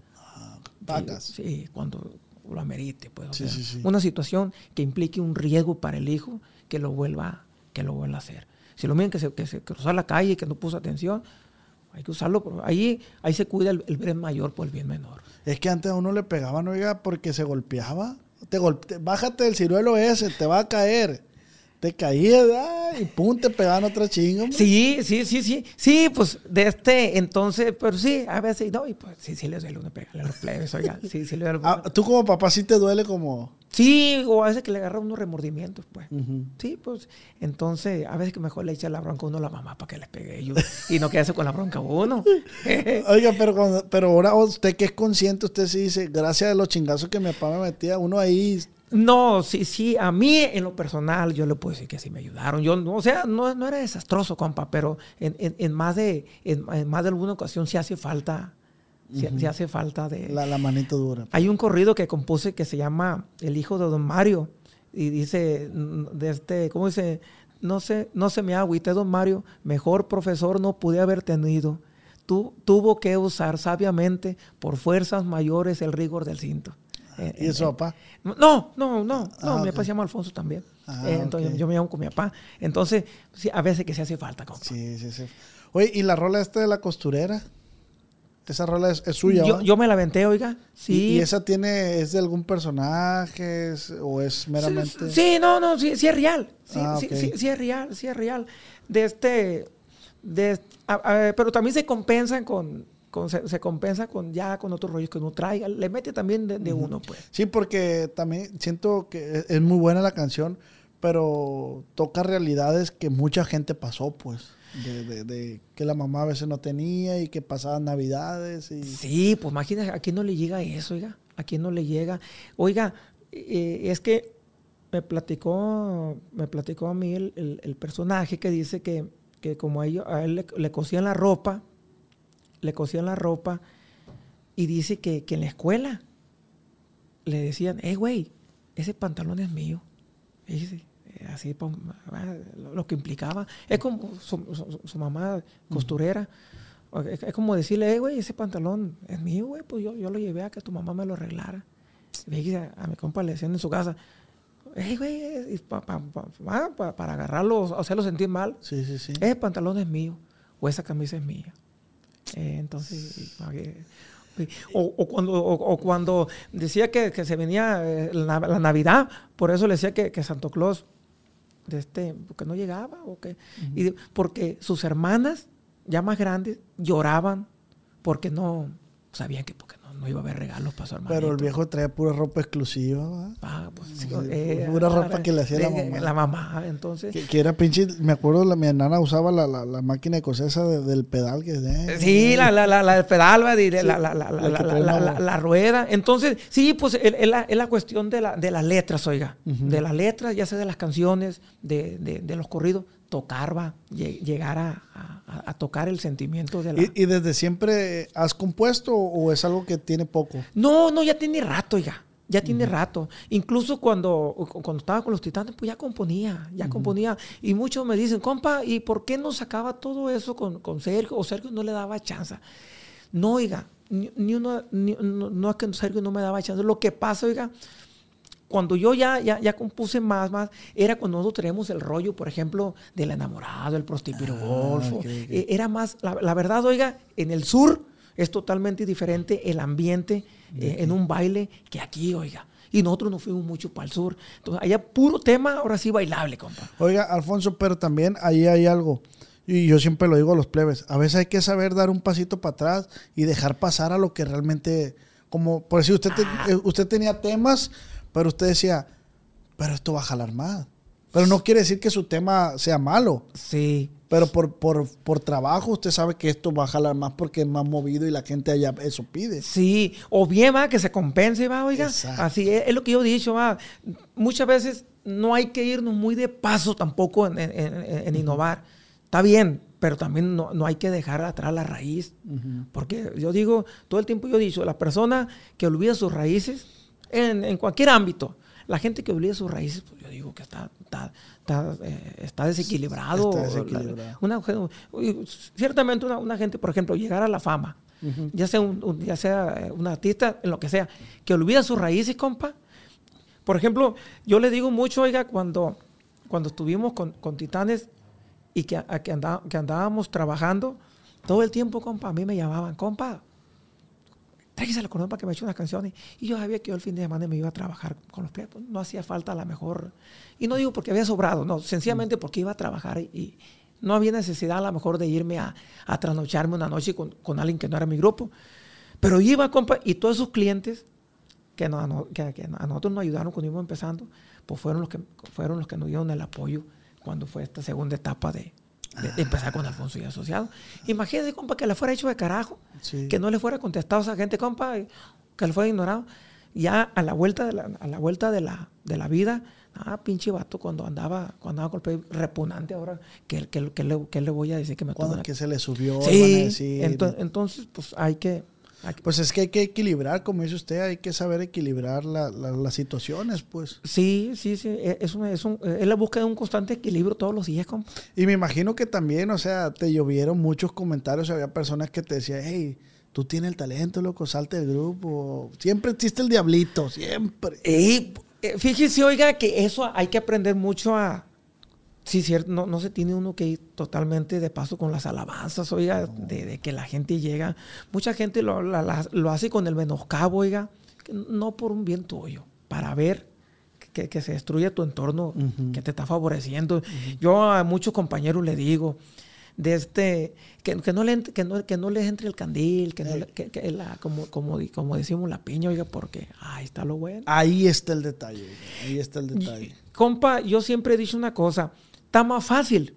Vacas. Sí, sí, cuando lo amerite, pues. o Sí, sea, sí, sí. Una situación que implique un riesgo para el hijo que lo vuelva, que lo vuelva a hacer. Si lo miran que se, que se cruzó la calle y que no puso atención, hay que usarlo. pero Ahí, ahí se cuida el, el bien mayor por el bien menor. Es que antes a uno le pegaban, oiga, porque se golpeaba. Te golpe- Bájate del ciruelo ese, te va a caer. Te caías y pum, te pegaban otra chinga. hombre. Sí, sí, sí, sí. Sí, pues de este entonces, pero sí, a veces, no, y pues sí, sí les duele uno pegarle a los plebes, oiga. Sí, sí le duele. Ah, tú como papá sí te duele como... Sí, o a veces que le agarra unos remordimientos, pues. Sí, pues entonces a veces que mejor le echa la bronca a uno a la mamá para que les pegue ellos y no quedarse con la bronca uno. Oiga, pero, cuando- pero ahora usted que es consciente, usted sí dice, gracias a los chingazos que mi papá me metía, uno ahí No, sí, sí, a mí en lo personal yo le puedo decir que sí me ayudaron. Yo, no, o sea, no, no era desastroso, compa, pero en, en- en más de, en, en más de alguna ocasión sí hace falta, sí, sí hace falta de... La, la manito dura. Hay un corrido que compuse que se llama El hijo de Don Mario y dice, mm, de este, ¿cómo dice? No sé, no se me agüite, Don Mario, mejor profesor no pude haber tenido. Tu- tuvo que usar sabiamente por fuerzas mayores el rigor del cinto. ¿Y eso, papá? no, no, no, no, Ah, mi papá se llama Alfonso también. Ah, Eh, entonces yo me llamo con mi papá. Entonces, sí, a veces que se hace falta, compa. Sí, sí, sí. Oye, ¿y la rola esta de la costurera? Esa rola es, es suya, Yo, yo me la aventé, oiga. ¿Y- Sí. ¿Y, esa tiene, es de algún personaje es- o es meramente...? Sí, sí, no, no, sí, sí es real. Sí, Ah, sí, sí, sí es real, sí es real. De este, de, a- a- pero también se compensan con, con- se, se compensa con ya con otros rollos que uno traiga. Le mete también de, de uno, pues. Sí, porque también siento que es- es muy buena la canción, pero toca realidades que mucha gente pasó, pues. De, de- de que la mamá a veces no tenía y que pasaban navidades y... Sí, pues imagínese, ¿a quién no le llega eso, oiga? ¿A quién no le llega? Oiga, eh, es que me platicó, me platicó a mí el, el- el personaje que dice que, que como a, ellos, a él le, le cosían la ropa, le cosían la ropa, y dice que, que en la escuela le decían, eh, güey, ese pantalón es mío. Y dice, eh, así, ah, lo, que implicaba. Es como su, su- su mamá costurera. Es, como decirle, eh, güey, ese pantalón es mío, güey, pues yo, yo lo llevé a que tu mamá me lo arreglara. Y a, a mi compa le decían en su casa, eh, güey, pa- pa- pa- pa- pa- para agarrarlo, hacerlo sentir mal, Sí, sí, sí. ese pantalón es mío, o esa camisa es mía. Eh, entonces, o, o cuando, o, o cuando decía que, que se venía eh, la, la Navidad, por eso le decía que, que Santo Claus, de este, porque no llegaba, o que, y porque sus hermanas, ya más grandes, lloraban porque no sabían que porque no, iba a haber regalos para su hermano. Pero el viejo traía pura ropa exclusiva, ¿va? Ah, pues, sí, Sí, eh, pura ropa ah, que le hacía la mamá. La mamá, entonces. Que, que era pinche... Me acuerdo, la, mi nana usaba la, la, la máquina de coser esa de- del pedal que... eh, Sí, la, la, la, la del pedal, va, diré, la, la, rueda. Entonces, sí, pues es la, la cuestión de, la, de las letras, oiga. De las letras, ya sea de las canciones, de, de, de los corridos, tocar, va, lle- llegar a, a- a tocar el sentimiento de la... ¿Y, y desde siempre has compuesto o es algo que tiene poco? No, no, ya tiene rato, oiga. Ya tiene rato. Incluso cuando, cu- cuando estaba con los titanes, pues ya componía, ya componía. Y muchos me dicen, compa, ¿y por qué no sacaba todo eso con, con Sergio? O Sergio no le daba chance. No, oiga, ni, ni uno, ni- no, no es que Sergio no me daba chance. Lo que pasa, oiga, cuando yo ya, ya, ya compuse más, más, era cuando nosotros teníamos el rollo, por ejemplo, del enamorado, el prostipiro golfo. ok, ok. Eh, Era más, la, la verdad, oiga, en el sur es totalmente diferente el ambiente eh, en un baile que aquí, oiga. Y nosotros nos fuimos mucho para el sur. Entonces, allá puro tema, ahora sí bailable, compa. Oiga, Alfonso, pero también ahí hay algo. Y yo siempre lo digo a los plebes. A veces hay que saber dar un pasito para atrás y dejar pasar a lo que realmente. Como, por decir, usted, te- Ah. eh, usted tenía temas, pero usted decía, pero esto va a jalar más. Pero no quiere decir que su tema sea malo. Sí. Pero por, por, por trabajo usted sabe que esto va a jalar más porque es más movido y la gente allá eso pide. Sí, o bien va que se compense, va, oiga. Exacto. Así es, es lo que yo he dicho, va. Muchas veces no hay que irnos muy de paso tampoco en, en- en- en innovar. Está bien, pero también no, no hay que dejar atrás la raíz. Porque yo digo, todo el tiempo yo he dicho, la persona que olvida sus raíces, en, en cualquier ámbito, la gente que olvida sus raíces, pues yo digo que está, está, está, eh, está desequilibrado. Desequilibrado. una, ciertamente una, una gente, por ejemplo, llegar a la fama, ya sea un, un- ya sea eh, un artista, en lo que sea, que olvida sus raíces, compa. Por ejemplo, yo le digo mucho, oiga, cuando, cuando estuvimos con, con Titanes y que, a- que, andá- que andábamos trabajando, todo el tiempo, compa, a mí me llamaban, compa, tráigase la corona para que me eche unas canciones. Y yo sabía que yo el fin de semana me iba a trabajar con los plebes. No hacía falta a la mejor. Y no digo porque había sobrado, no, sencillamente porque iba a trabajar y, no había necesidad a lo mejor de irme a, a trasnocharme una noche con, con alguien que no era mi grupo. Pero iba, compa, y todos esos clientes que, no- no- que- que a nosotros nos ayudaron cuando íbamos empezando, pues fueron los que, fueron los que nos dieron el apoyo cuando fue esta segunda etapa de, de- de empezar con Alfonso y Asociado. Imagínese, compa, que le fuera hecho de carajo, Sí. que no le fuera contestado a esa gente, compa, que le fuera ignorado. Ya a la vuelta de la, a la, vuelta de la, de la vida, ah, pinche vato, cuando andaba, cuando andaba con el pelo repugnante ahora, ¿qué, que le, que le, voy a decir que me Cuando que se le subió, sí, entonces, pues hay que pues es que hay que equilibrar, como dice usted, hay que saber equilibrar las situaciones, pues. Sí, sí, sí. E, es, es, un, es la búsqueda de un constante equilibrio todos los días, compa. Y me imagino que también, o sea, te llovieron muchos comentarios. Había personas que te decían, hey, tú tienes el talento, loco, salte del grupo. Siempre existe el diablito, siempre. Y, eh, fíjese, oiga, que eso hay que aprender mucho a, Sí, cierto, no, no se tiene uno que ir totalmente de paso con las alabanzas, oiga, de, que la gente llega. Mucha gente lo, lo, hace con el menoscabo, oiga, no por un bien tuyo, para ver que, que se destruye tu entorno que te está favoreciendo. Yo a muchos compañeros le digo, de este, que, que, no le, que, no, que no les entre el candil, que, no que, que la, como, como, como, decimos la piña, oiga, porque ahí está lo bueno. Ahí está el detalle, ahí está el detalle. compa, yo siempre he dicho una cosa, Está más fácil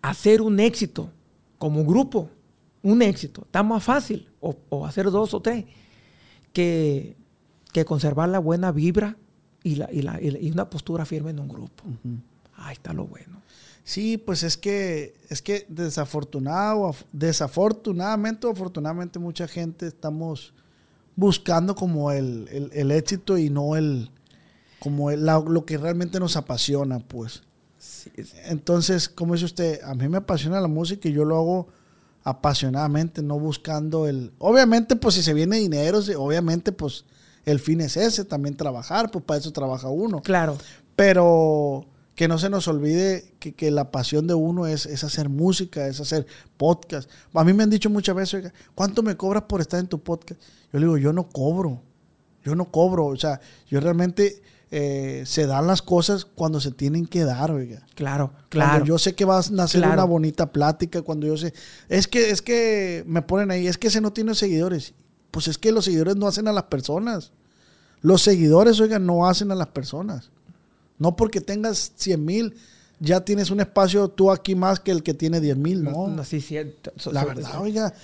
hacer un éxito como grupo, un éxito. Está más fácil, o, hacer dos o tres, que, que, conservar la buena vibra y, la, y, la, y una postura firme en un grupo. Ahí está lo bueno. Sí, pues es que, es que desafortunado, desafortunadamente o afortunadamente mucha gente estamos buscando como el, el, éxito y no el, como lo que realmente nos apasiona, pues. Entonces, como dice usted, a mí me apasiona la música y yo lo hago apasionadamente, no buscando el... Obviamente, pues si se viene dinero, obviamente, pues el fin es ese, también trabajar, pues para eso trabaja uno. Claro. Pero que no se nos olvide que, la pasión de uno es, es, hacer música, es hacer podcast. A mí me han dicho muchas veces, ¿cuánto me cobras por estar en tu podcast? Yo le digo, yo no cobro, yo no cobro, o sea, yo realmente eh, se dan las cosas cuando se tienen que dar, oiga. Claro, claro. yo sé que va a nacer una bonita plática, cuando yo sé, es que, es que me ponen ahí, es que ese no tiene seguidores. Pues es que los seguidores no hacen a las personas. Los seguidores, oiga, no hacen a las personas. No porque tengas 100 mil, ya tienes un espacio tú aquí más que el que tiene 10 mil, ¿no? no sí, cierto. La verdad, oiga.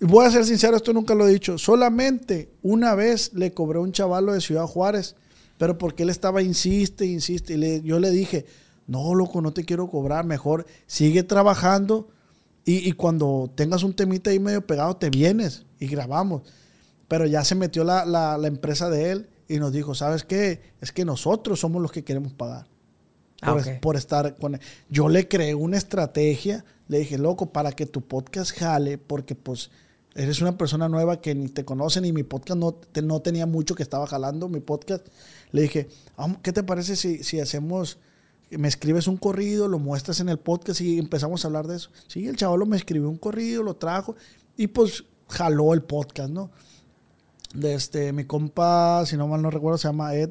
Y voy a ser sincero, esto nunca lo he dicho. Solamente una vez le cobré a un chavalo de Ciudad Juárez pero porque él estaba, insiste, insiste. Y yo le dije, no, loco, no te quiero cobrar. Mejor sigue trabajando y, cuando tengas un temita ahí medio pegado, te vienes y grabamos. Pero ya se metió la, empresa de él y nos dijo, ¿sabes qué? Es que nosotros somos los que queremos pagar. Ah, por, estar con él. Yo le creé una estrategia. Le dije, loco, para que tu podcast jale, porque pues eres una persona nueva que ni te conoce, ni mi podcast no, no tenía mucho que estaba jalando, mi podcast. Le dije, ¿qué te parece si, si hacemos, me escribes un corrido, lo muestras en el podcast y empezamos a hablar de eso? Sí, el chaval me escribió un corrido, lo trajo y pues jaló el podcast, ¿no? De este, mi compa, si no mal no recuerdo, se llama Ed,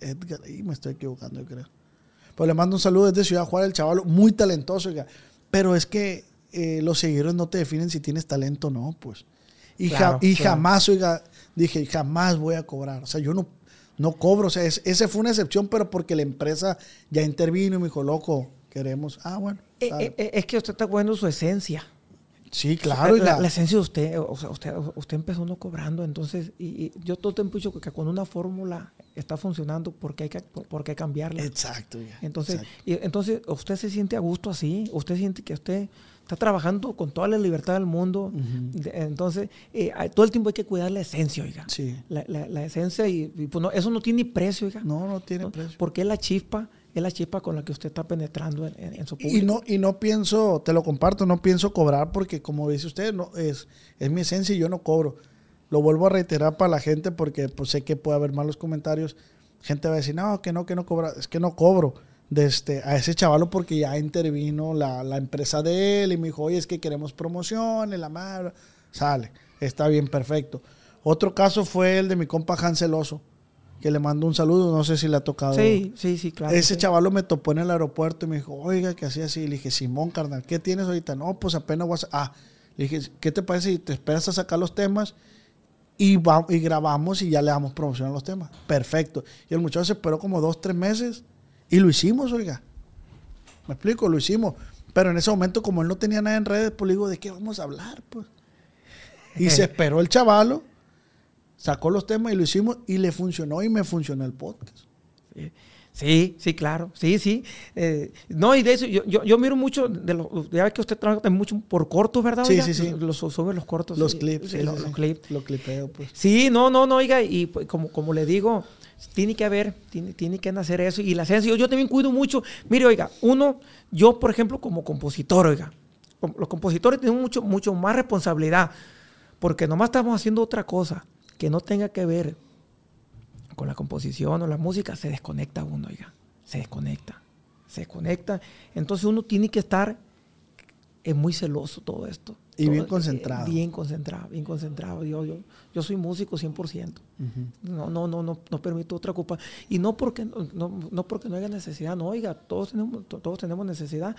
Edgar, y me estoy equivocando, yo creo. Pues le mando un saludo desde Ciudad Juárez, el chaval, muy talentoso, pero es que eh, los seguidores no te definen si tienes talento o no, pues. Y, y jamás, oiga, dije, jamás voy a cobrar. O sea, yo no no cobro. O sea, esa fue una excepción, pero porque la empresa ya intervino y me dijo, loco, queremos. Ah, bueno. Eh, eh, es que usted está cuidando su esencia. Sí, claro. La, esencia de usted, o sea, usted, usted empezó no cobrando, entonces, y, yo todo el tiempo dicho que con una fórmula está funcionando, porque hay que, porque cambiarla? Exacto. entonces, Y, entonces, usted se siente a gusto así, usted siente que usted está trabajando con toda la libertad del mundo. Entonces, eh, todo el tiempo hay que cuidar la esencia, oiga. Sí. La, la, esencia y, pues no, eso no tiene precio, oiga. No, no tiene precio. Porque es la chispa, es la chispa con la que usted está penetrando en, su público. Y no, y no pienso, te lo comparto, no pienso cobrar porque como dice usted, no, es, es mi esencia y yo no cobro. Lo vuelvo a reiterar para la gente porque pues, sé que puede haber malos comentarios. Gente va a decir, no, que no, que no cobra. Es que no cobro de este, a ese chavalo porque ya intervino la, la, empresa de él y me dijo, oye, es que queremos promoción, la madre, sale, está bien, perfecto. Otro caso fue el de mi compa Hanseloso, que le mando un saludo, no sé si le ha tocado. Sí, sí, sí, claro. Ese chavalo me topó en el aeropuerto y me dijo, oiga, que hacía así. Le dije, Simón, carnal, ¿qué tienes ahorita? No, pues apenas voy a... Ah, le dije, ¿qué te parece si te esperas a sacar los temas y, va, y grabamos y ya le damos promoción a los temas? Perfecto. Y el muchacho se esperó como dos, tres meses y lo hicimos, oiga. ¿Me explico? Lo hicimos. Pero en ese momento, como él no tenía nada en redes, pues le digo, ¿de qué vamos a hablar? Pues? Y se esperó el chavalo. Sacó los temas y lo hicimos y le funcionó y me funcionó el podcast. Sí. Sí, sí, claro. Sí, sí. Eh, no, y de eso, yo, yo, yo miro mucho, de los, ya ve que usted trabaja mucho por cortos, ¿verdad? Sí, oiga? sí, sí. Los, sube los cortos. Los sí, clips. sí, sí, los, clips. Lo clipeo, pues. Sí, no, no, no, oiga, y pues, como, como le digo, tiene que haber, tiene, tiene que nacer eso. Y la esencia, yo, también cuido mucho. Mire, oiga, uno, yo, por ejemplo, como compositor, oiga, los compositores tienen mucho, mucho más responsabilidad, porque nomás estamos haciendo otra cosa que no tenga que ver con la composición o la música, se desconecta uno, oiga, se desconecta, se desconecta. Entonces uno tiene que estar es muy celoso todo esto. Y Todo- bien eh, concentrado. bien concentrado, bien concentrado. Yo, yo, yo soy músico 100%. No, no, no, no, no permito otra culpa. Y no porque no, no, no porque no haya necesidad, no, oiga, todos tenemos, to- todos tenemos necesidad.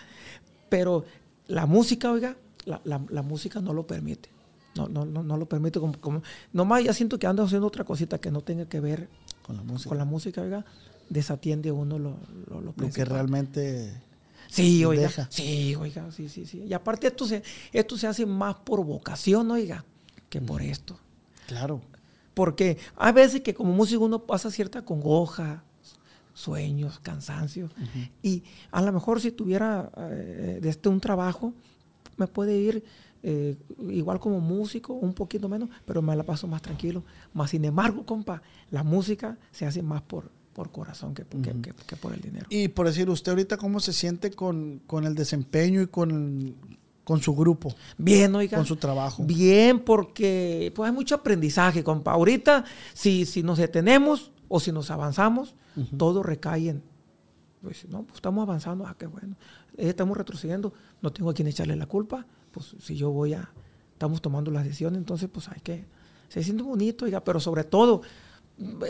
Pero la música, oiga, la, la- la música no lo permite. No, no, no, no lo permite. Como, como, nomás ya siento que ando haciendo otra cosita que no tenga que ver Con la música. con la música, oiga, desatiende uno lo, lo, lo Lo que realmente. Sí, oiga. deja. Sí, oiga, sí, sí, sí. Y aparte esto se, esto se hace más por vocación, oiga, que por esto. Claro. Porque hay veces que como músico uno pasa cierta congoja, sueños, cansancio. Y a lo mejor si tuviera eh, de este un trabajo, me puede ir eh, igual como músico, un poquito menos, pero me la paso más tranquilo. Más sin embargo, compa, la música se hace más por, por corazón que, que- que- que por el dinero. Y por decir, ¿usted ahorita cómo se siente con, con el desempeño y con, con su grupo, Bien, oiga. con su trabajo? Bien, porque pues hay mucho aprendizaje, compa. Ahorita, si, si nos detenemos o si nos avanzamos, todo recae en, pues no, pues estamos avanzando, ah, qué bueno. Eh, estamos retrocediendo, no tengo a quien echarle la culpa, pues si yo voy a, estamos tomando las decisiones, entonces pues hay que, se siente bonito, oiga, pero sobre todo,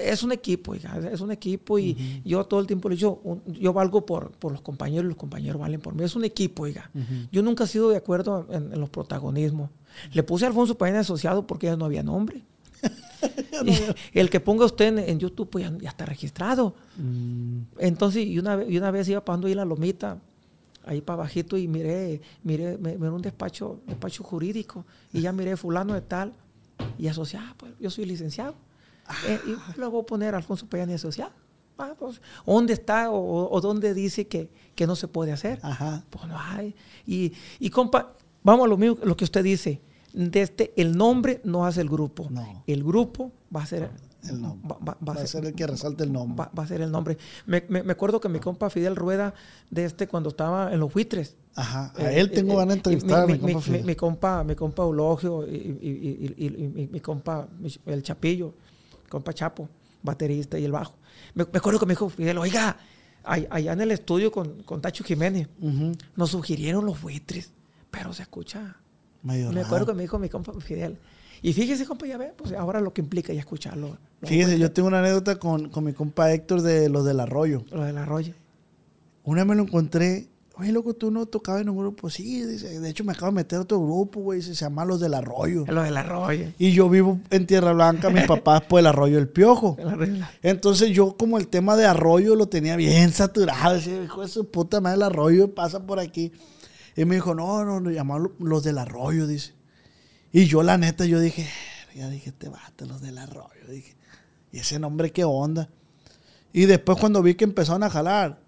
es un equipo, es un equipo y yo todo el tiempo le digo, yo valgo por, por los compañeros y los compañeros valen por mí. Es un equipo, oiga. Yo nunca he sido de acuerdo en, en los protagonismos. Le puse a Alfonso Paine asociado porque ya no había nombre. El que ponga usted en, en YouTube pues ya, ya está registrado. Mm, Entonces, y una, vez- y una vez iba pasando ahí la lomita, ahí para bajito, y miré, miré, miré un despacho, despacho jurídico, y ya miré fulano de tal, y asociado, ah, pues yo soy licenciado. Eh, y luego poner Alfonso Payani asociado. Ah, pues, ¿Dónde está o, o dónde dice que, que no se puede hacer? Ajá. Pues no hay. Y, y compa, vamos a lo mismo, lo que usted dice. De este, el nombre no hace el grupo. No. El grupo va a ser El nombre. va- va- va Va a ser el que resalte el nombre. Va, a ser el nombre. Me, me- me acuerdo que mi compa Fidel Rueda, de este, cuando estaba en los buitres. Ajá. A eh, él tengo eh, ganas de eh, entrevistar a mi, mi, compa mi- mi compa, mi compa Eulogio y, y- y- y- y- y mi, mi compa, mi- el Chapillo, compa Chapo, baterista y el bajo. Me, me acuerdo que me dijo Fidel, oiga, allá en el estudio con, con Tacho Jiménez, nos sugirieron los buitres, pero se escucha. Medio Me raro. acuerdo que me dijo mi compa Fidel. Y fíjese, compa, ya ve, pues ahora lo que implica ya escucharlo. los Fíjese, buitres, yo tengo una anécdota con, con mi compa Héctor de los del arroyo. Lo del arroyo. Una vez me lo encontré. Oye, loco, tú no tocabas en un grupo. Sí, dice, de hecho me acabo de meter a otro grupo, güey. Se llama Los del Arroyo. Lo del arroyo. Y yo vivo en Tierra Blanca, mi papá es por el Arroyo del Piojo. El arroyo. Entonces yo como el tema de arroyo lo tenía bien saturado. Decía, hijo de su puta madre, el arroyo pasa por aquí. Y me dijo, no, no, no, llamaron los del arroyo, dice. Y yo la neta, yo dije, ya dije, te bate los del arroyo. Dije, ¿y ese nombre qué onda? Y después cuando vi que empezaron a jalar,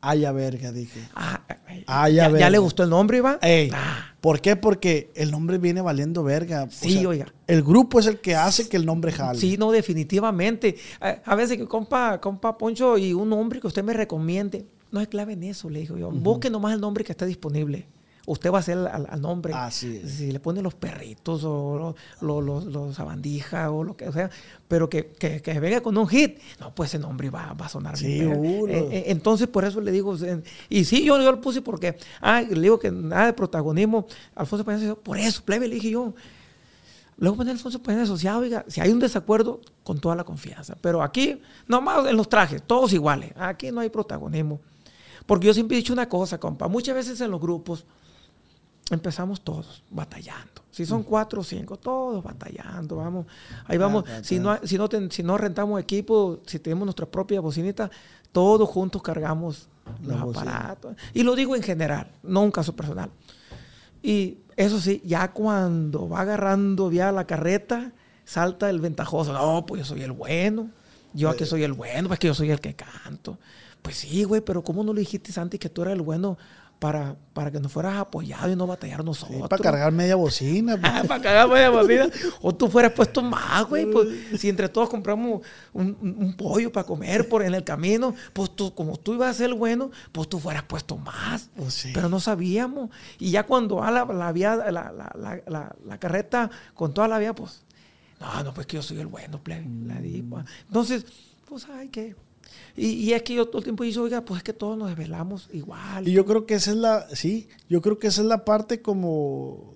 ay, a verga, dije. Ah, ay, Ah, ya veo. ya le gustó el nombre, Iván. Ey, Ah, ¿Por qué? Porque el nombre viene valiendo verga. O Sí, oiga. El grupo es el que hace que el nombre jale. sí, no, definitivamente. A, a veces, que compa, compa Poncho, y un nombre que usted me recomiende, no es clave en eso, le digo yo. Busque nomás el nombre que está disponible. Usted va a hacer al, al nombre. Así es. Si le pone los perritos o los, los, los sabandijas o lo que sea, pero que, que, que venga con un hit, no, pues ese nombre va, va a sonar bien. verga. Seguro. Eh, eh, entonces, por eso le digo, y sí, yo, yo lo puse porque, ah, le digo que nada de protagonismo. Alfonso Payanes, dijo, por eso, plebe, le dije yo. Luego poner Alfonso Payanes asociado, oiga, si hay un desacuerdo, con toda la confianza. Pero aquí, nomás en los trajes, todos iguales. Aquí no hay protagonismo. Porque yo siempre he dicho una cosa, compa. Muchas veces en los grupos empezamos todos batallando. Si son cuatro o cinco, todos batallando, vamos. Ahí vamos. Si no, si, no ten- si no rentamos equipo, si tenemos nuestra propia bocinita, todos juntos cargamos los aparatos. Y lo digo en general, no un caso personal. Y eso sí, ya cuando va agarrando ya la carreta, salta el ventajoso. No, pues yo soy el bueno. Yo aquí soy el bueno, pues que yo soy el que canto. Pues sí, güey, pero ¿cómo no lo dijiste antes que tú eras el bueno para, para que nos fueras apoyado y no batallar nosotros? para cargar media bocina. pues. Ah, para cargar media bocina. O tú fueras puesto más, güey. Pues, si entre todos compramos un, pollo para comer por en el camino, pues tú, como tú ibas a ser bueno, pues tú fueras puesto más. Pues sí. Pero no sabíamos. Y ya cuando a la, la, vía- la, la, la, carreta con toda la vía, pues, no, no, pues que yo soy el bueno, plebe. La di, pues. Entonces, pues, ay, que. Y, y es que yo todo el tiempo dije, oiga, pues es que todos nos desvelamos igual. Y yo creo que esa es la, sí, yo creo que esa es la parte como,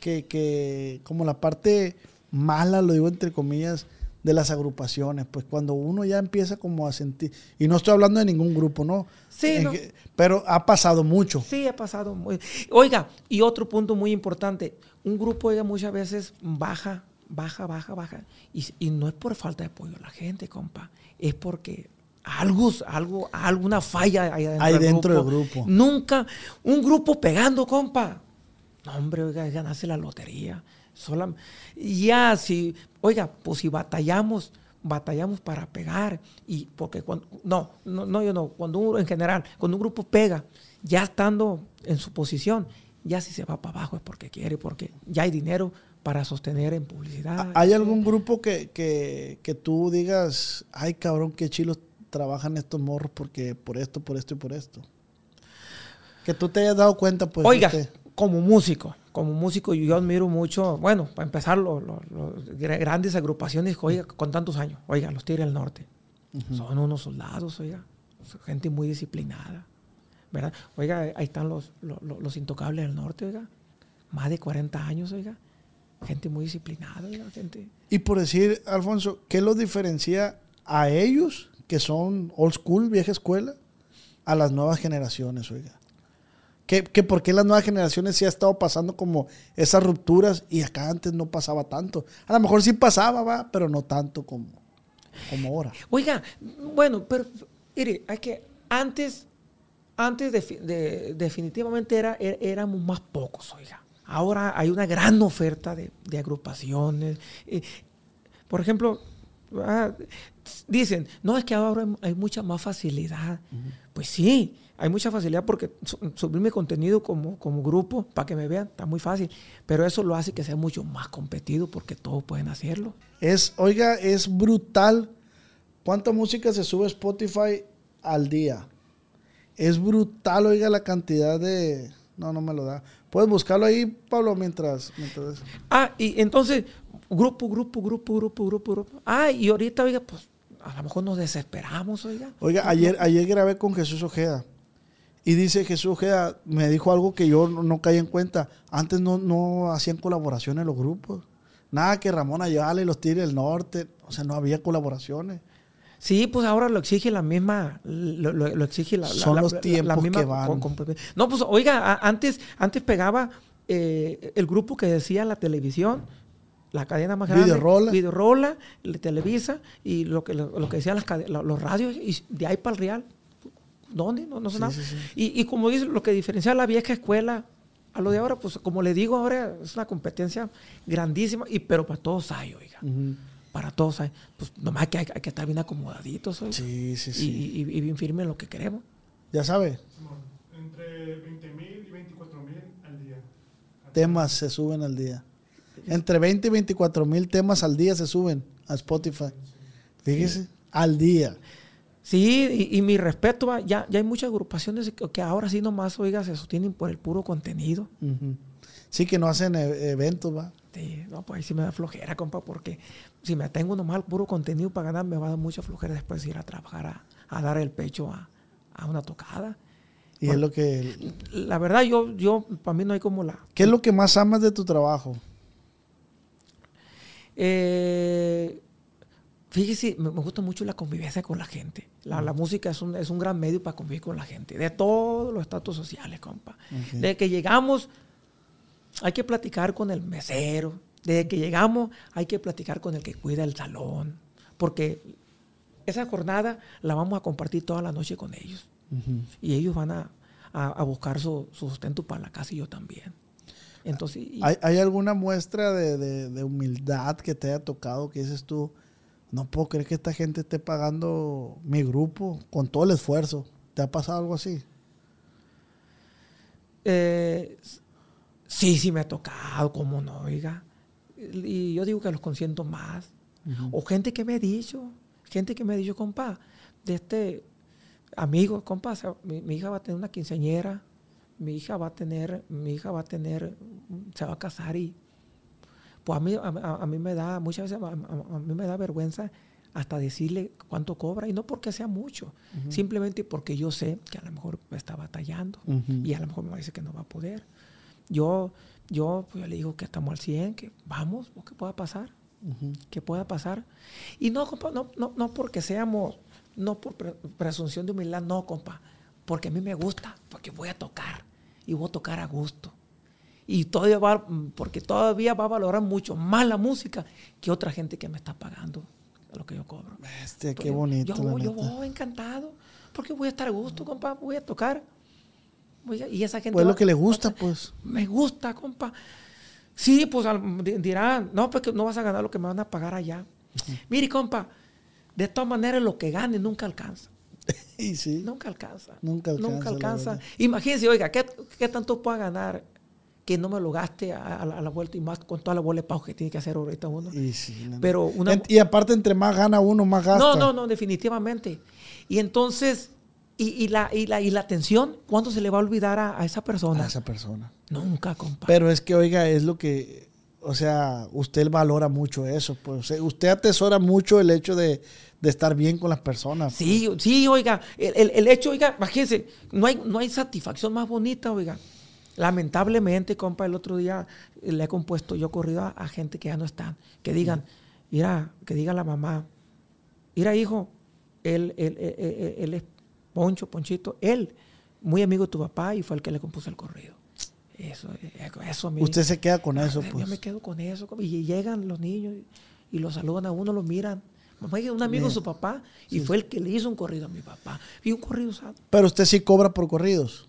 que, que, como la parte mala, lo digo entre comillas, de las agrupaciones, pues cuando uno ya empieza como a sentir, y no estoy hablando de ningún grupo, ¿no? Sí, no. que- pero ha pasado mucho. Sí, ha pasado muy. Oiga, y otro punto muy importante, un grupo, oiga, muchas veces baja, baja, baja, baja. Y, y no es por falta de apoyo a la gente, compa. Es porque algo, algo, alguna falla hay dentro, Hay del, dentro grupo. del grupo. Nunca, un grupo pegando, compa. No, hombre, oiga, ganarse la lotería. Ya, si, oiga, pues si batallamos, batallamos para pegar. Y porque cuando, no, no, no, yo no, cuando uno, en general, cuando un grupo pega, ya estando en su posición, ya si se va para abajo es porque quiere, porque ya hay dinero para sostener en publicidad. ¿Hay algún grupo que, que, que tú digas, ay cabrón, qué chilos trabajan estos morros porque por esto, por esto y por esto? Que tú te hayas dado cuenta, pues. Oiga, este, como músico, como músico yo admiro mucho, bueno, para empezar, los grandes agrupaciones, oiga, con tantos años, oiga, los Tigres del Norte, son unos soldados, oiga, gente muy disciplinada, ¿verdad? Oiga, ahí están los, los- los intocables del norte, oiga, más de 40 años, oiga, gente muy disciplinada, gente... Y por decir, Alfonso, ¿qué los diferencia a ellos, que son old school, vieja escuela, a las nuevas generaciones, oiga? ¿Qué, que por qué las nuevas generaciones sí ha estado pasando como esas rupturas y acá antes no pasaba tanto? A lo mejor sí pasaba, va, pero no tanto como, como ahora. Oiga, bueno, pero mire, hay que antes, antes de- definitivamente era, er- éramos más pocos, oiga. Ahora hay una gran oferta de, de agrupaciones. Eh, por ejemplo, ah, dicen, no, es que ahora hay, mucha más facilidad. Pues sí, hay mucha facilidad porque su- subir mi contenido como, como grupo, para que me vean, está muy fácil. Pero eso lo hace que sea mucho más competido porque todos pueden hacerlo. Es, oiga, es brutal. ¿Cuánta música se sube a Spotify al día? Es brutal, oiga, la cantidad de... No, no me lo da. Puedes buscarlo ahí, Pablo, mientras... mientras... Ah, y entonces, grupo, grupo, grupo, grupo, grupo, grupo. Ah, y ahorita, oiga, pues a lo mejor nos desesperamos, oiga. Oiga, ayer, ayer grabé con Jesús Ojeda. Y dice Jesús Ojeda, me dijo algo que yo no, no caí en cuenta. Antes no, no hacían colaboraciones los grupos. Nada que Ramón Ayala y los Tigres del Norte. O sea, no había colaboraciones. Sí, pues ahora lo exige la misma, lo, lo- lo exige la, la- Son la- los la- tiempos misma que van. con- con- no, pues oiga, antes, antes pegaba eh, el grupo que decía la televisión, la cadena más grande. Videorola. Videorola, le- Televisa y lo que, lo, lo que decían las los radios y de ahí para el Real. ¿Dónde? No, no sé Sí, nada. sí, sí. Y, y como dice, lo que diferencia a la vieja escuela a lo de ahora, pues como le digo ahora, es una competencia grandísima, y pero para todos hay, oiga. Para todos hay. Pues nomás que hay, hay que estar bien acomodaditos, oiga. Sí, sí, Y- sí. Y, y bien firme en lo que queremos. Ya sabe, Entre 20.000 y 24.000 al día. temas se suben al día. Entre 20 y 24 mil temas al día se suben a Spotify. Fíjese, al día. Sí, y, y mi respeto, va, ya, ya hay muchas agrupaciones que, que ahora sí nomás, oiga, se sostienen por el puro contenido. Sí que no hacen e- eventos, va. Sí, no, pues ahí sí me da flojera, compa, porque si me tengo nomás al puro contenido para ganar, me va a dar mucha flojera después ir a trabajar, a, a dar el pecho a, a una tocada. Y es lo que... La verdad, yo, yo, para mí no hay como la... ¿Qué es lo que más amas de tu trabajo? Eh, fíjese, me, me gusta mucho la convivencia con la gente. La, la música es un, es un gran medio para convivir con la gente, de todos los estatus sociales, compa. Desde que llegamos, hay que platicar con el mesero. Desde que llegamos, hay que platicar con el que cuida el salón. Porque esa jornada la vamos a compartir toda la noche con ellos. Y ellos van a, a- a buscar su, su sustento para la casa y yo también. Entonces, y- ¿Hay, hay alguna muestra de, de- de humildad que te haya tocado que dices tú, no puedo creer que esta gente esté pagando mi grupo con todo el esfuerzo? ¿Te ha pasado algo así? Eh, sí, sí me ha tocado, cómo no, oiga. Y yo digo que los consiento más. O gente que me ha dicho, gente que me ha dicho, compa, de este amigo, compa, mi, mi hija va a tener una quinceañera, mi hija va a tener, mi hija va a tener, se va a casar y pues a mí, a, mí me da, muchas veces a, mí me da vergüenza hasta decirle cuánto cobra y no porque sea mucho, simplemente porque yo sé que a lo mejor está batallando y a lo mejor me dice que no va a poder. Yo, yo, pues, yo le digo que estamos al 100, que vamos, que pueda pasar, que pueda pasar. Y no, compa, no, no, no porque seamos, no por pre- presunción de humildad, no, compa, porque a mí me gusta, porque voy a tocar y voy a tocar a gusto. Y todavía va, porque todavía va a valorar mucho más la música que otra gente que me está pagando lo que yo cobro. Este, qué Yo- bonito, Yo, la yo neta. voy encantado, porque voy a estar a gusto, compa, voy a tocar. Voy a- y esa gente Pues va- lo que le gusta, pues. me gusta, compa. Sí, pues dirán, no, pues que no vas a ganar lo que me van a pagar allá. Mire, compa, de todas maneras lo que gane nunca alcanza. Y sí. Nunca alcanza. Nunca alcanza, Nunca alcanza. Imagínense, oiga, ¿qué, qué tanto pueda ganar que no me lo gaste a, a la, a la vuelta y más con toda la bola de pau que tiene que hacer ahorita uno? Y sí. Pero una, y aparte, entre más gana uno, más gasta. no, no, no, definitivamente. Y entonces, y, y la, y, la, y la atención, ¿cuándo se le va a olvidar a, a esa persona? A esa persona. Nunca, compa. Pero es que, oiga, es lo que, o sea, usted valora mucho eso, pues. Sea, usted atesora mucho el hecho de, de estar bien con las personas. Sí, sí, oiga, el, el- el hecho, oiga, imagínense, no hay, no hay satisfacción más bonita, oiga. Lamentablemente, compa, el otro día eh, le he compuesto yo corrido a, a gente que ya no están, que digan, mira, que diga la mamá, mira, hijo, él, él, él- él- él es Poncho, Ponchito, él, muy amigo de tu papá y fue el que le compuso el corrido. Eso, eh, eso a mí. Usted se queda con eso, Yo pues. me quedo con eso. Y llegan los niños y, y lo saludan a uno, lo miran. Mamá, oye, un amigo de su papá y fue el que le hizo un corrido a mi papá. Y un corrido sano. Pero usted sí cobra por corridos.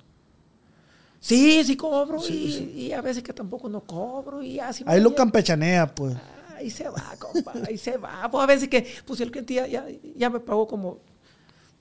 Sí, sí cobro y, y a veces que tampoco no cobro y así. Ahí lo campechanea, pues. Ahí se va, compa, ahí se va. Pues a veces que, pues el cliente ya, ya, ya me pagó como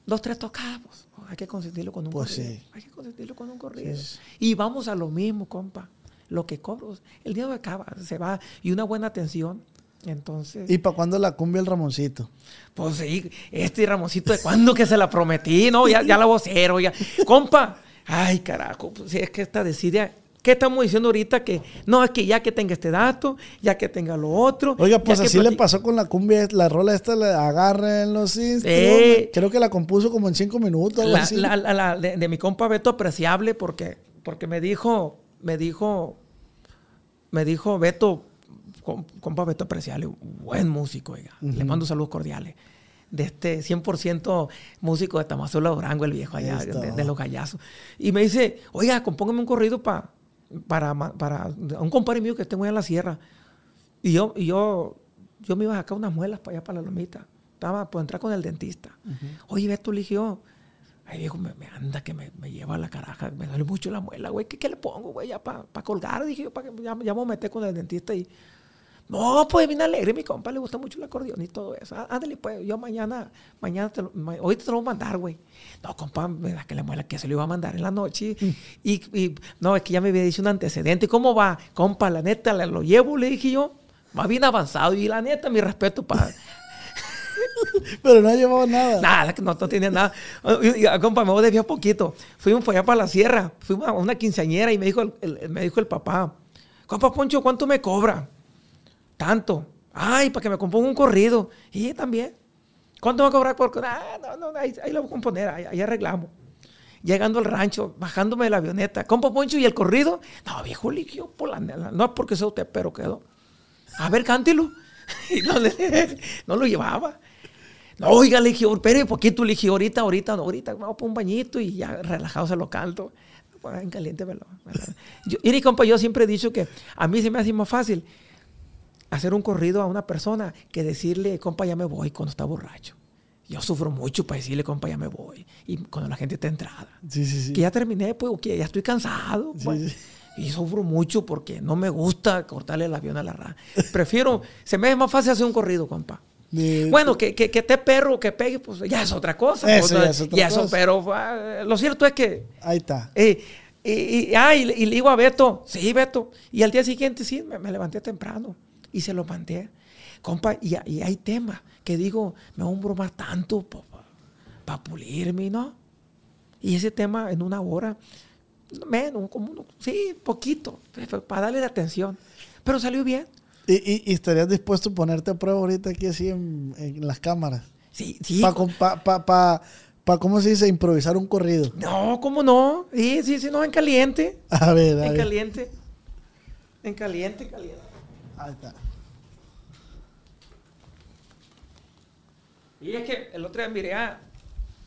dos, tres tocadas, pues, hay que consentirlo con un Pues corrido. sí. Hay que consentirlo con un corrido. Sí. Y vamos a lo mismo, compa. Lo que cobro, el dinero acaba, se va. Y una buena atención. Entonces, ¿Y para cuándo la cumbia el Ramoncito? pues sí, este Ramoncito, ¿de cuándo que se la prometí? No, ya, ya la vocero, ya. Compa, ay, carajo, pues es que esta decide. ¿Qué estamos diciendo ahorita? Que no, es que ya que tenga este dato, ya que tenga lo otro. Oiga, pues así le pasó con la cumbia, la rola esta, la agarren los instrumentos. Eh. Creo que la compuso como en cinco minutos. la, así. la- la- la de, de mi compa Beto apreciable porque, porque me dijo, me dijo, me dijo Beto, com- compa Beto apreciable, buen músico, oiga. Le mando saludos cordiales. De este 100% músico de Tamazula Durango, el viejo allá, de, de los gallazos. Y me dice, oiga, compóngame un corrido pa- para, para un compadre mío que tengo allá en la sierra. Y yo, y yo, yo me iba a sacar unas muelas para allá, para la lomita. Estaba por entrar con el dentista. Oye, Beto, le dije yo, ay, viejo, me, me anda que me, me lleva a la caraja, me duele mucho la muela, güey. ¿Qué, qué le pongo, güey? Ya para colgar, dije yo, para que ya, ya me meter con el dentista y... No, pues bien alegre, mi compa, le gusta mucho el acordeón y todo eso. Á- Ándale, pues, yo mañana, mañana te lo, ma- hoy te lo voy a mandar, güey. No, compa, me da que le muela que se lo iba a mandar en la noche. Y, y- no, es que ya me había dicho un antecedente. ¿Cómo va? Compa, la neta, lo llevo, le dije yo. Va bien avanzado. Y la neta, mi respeto para... Pero no ha llevado nada. Nada, que no, no tiene nada. Y, y, compa, me voy a desviar poquito. Fuimos para allá para la sierra. Fuimos a una quinceañera y me dijo el, el- me dijo el papá, compa Poncho, ¿cuánto me cobra? Tanto. Ay, para que me componga un corrido. Y también. ¿Cuánto va a cobrar por...? Ah, no, no, ahí, lo voy a componer, ahí, arreglamos. Llegando al rancho, bajándome de la avioneta. Compa Poncho, ¿y el corrido? No, viejo, yo, por la, no es porque sea usted, pero quedó. A ver, cántelo. Y no, lo llevaba. No, oiga, le dije, poquito, le dije, ahorita, ahorita, no, ahorita, vamos por un bañito y ya relajado se lo canto. Pues, en caliente, Yo, y mi compa, yo siempre he dicho que a mí se me hace más fácil hacer un corrido a una persona que decirle, compa, ya me voy cuando está borracho. Yo sufro mucho para decirle, compa, ya me voy. Y cuando la gente está entrada. Sí, sí, sí. Que ya terminé, pues, o que ya estoy cansado. Pues. sí. Y sufro mucho porque no me gusta cortarle el avión a la rana. Prefiero, se me es más fácil hacer un corrido, compa. Ni- Bueno, que, que, que esté perro, que pegue, pues ya es otra cosa. Eso pues, ya es otra y eso, cosa. pero ah, lo cierto es que Ahí está. eh, y, y- ah, y y le digo a Beto, sí, Beto. Y al día siguiente, sí, me, me levanté temprano y se lo mandé. Compa, y, y hay temas que digo, me voy a bromar tanto para pulirme, ¿no? Y ese tema en una hora, menos, como uno, sí, poquito, para darle la atención. Pero salió bien. ¿Y, y, y estarías dispuesto a ponerte a prueba ahorita aquí así en, en las cámaras? Sí, sí. Para, pa, pa, pa, pa- ¿cómo se dice? Improvisar un corrido. No, ¿cómo no? Sí, sí, sí, no, en caliente. A ver, a En ver. caliente. En caliente, caliente. Ahí está. Y es que el otro día miré a,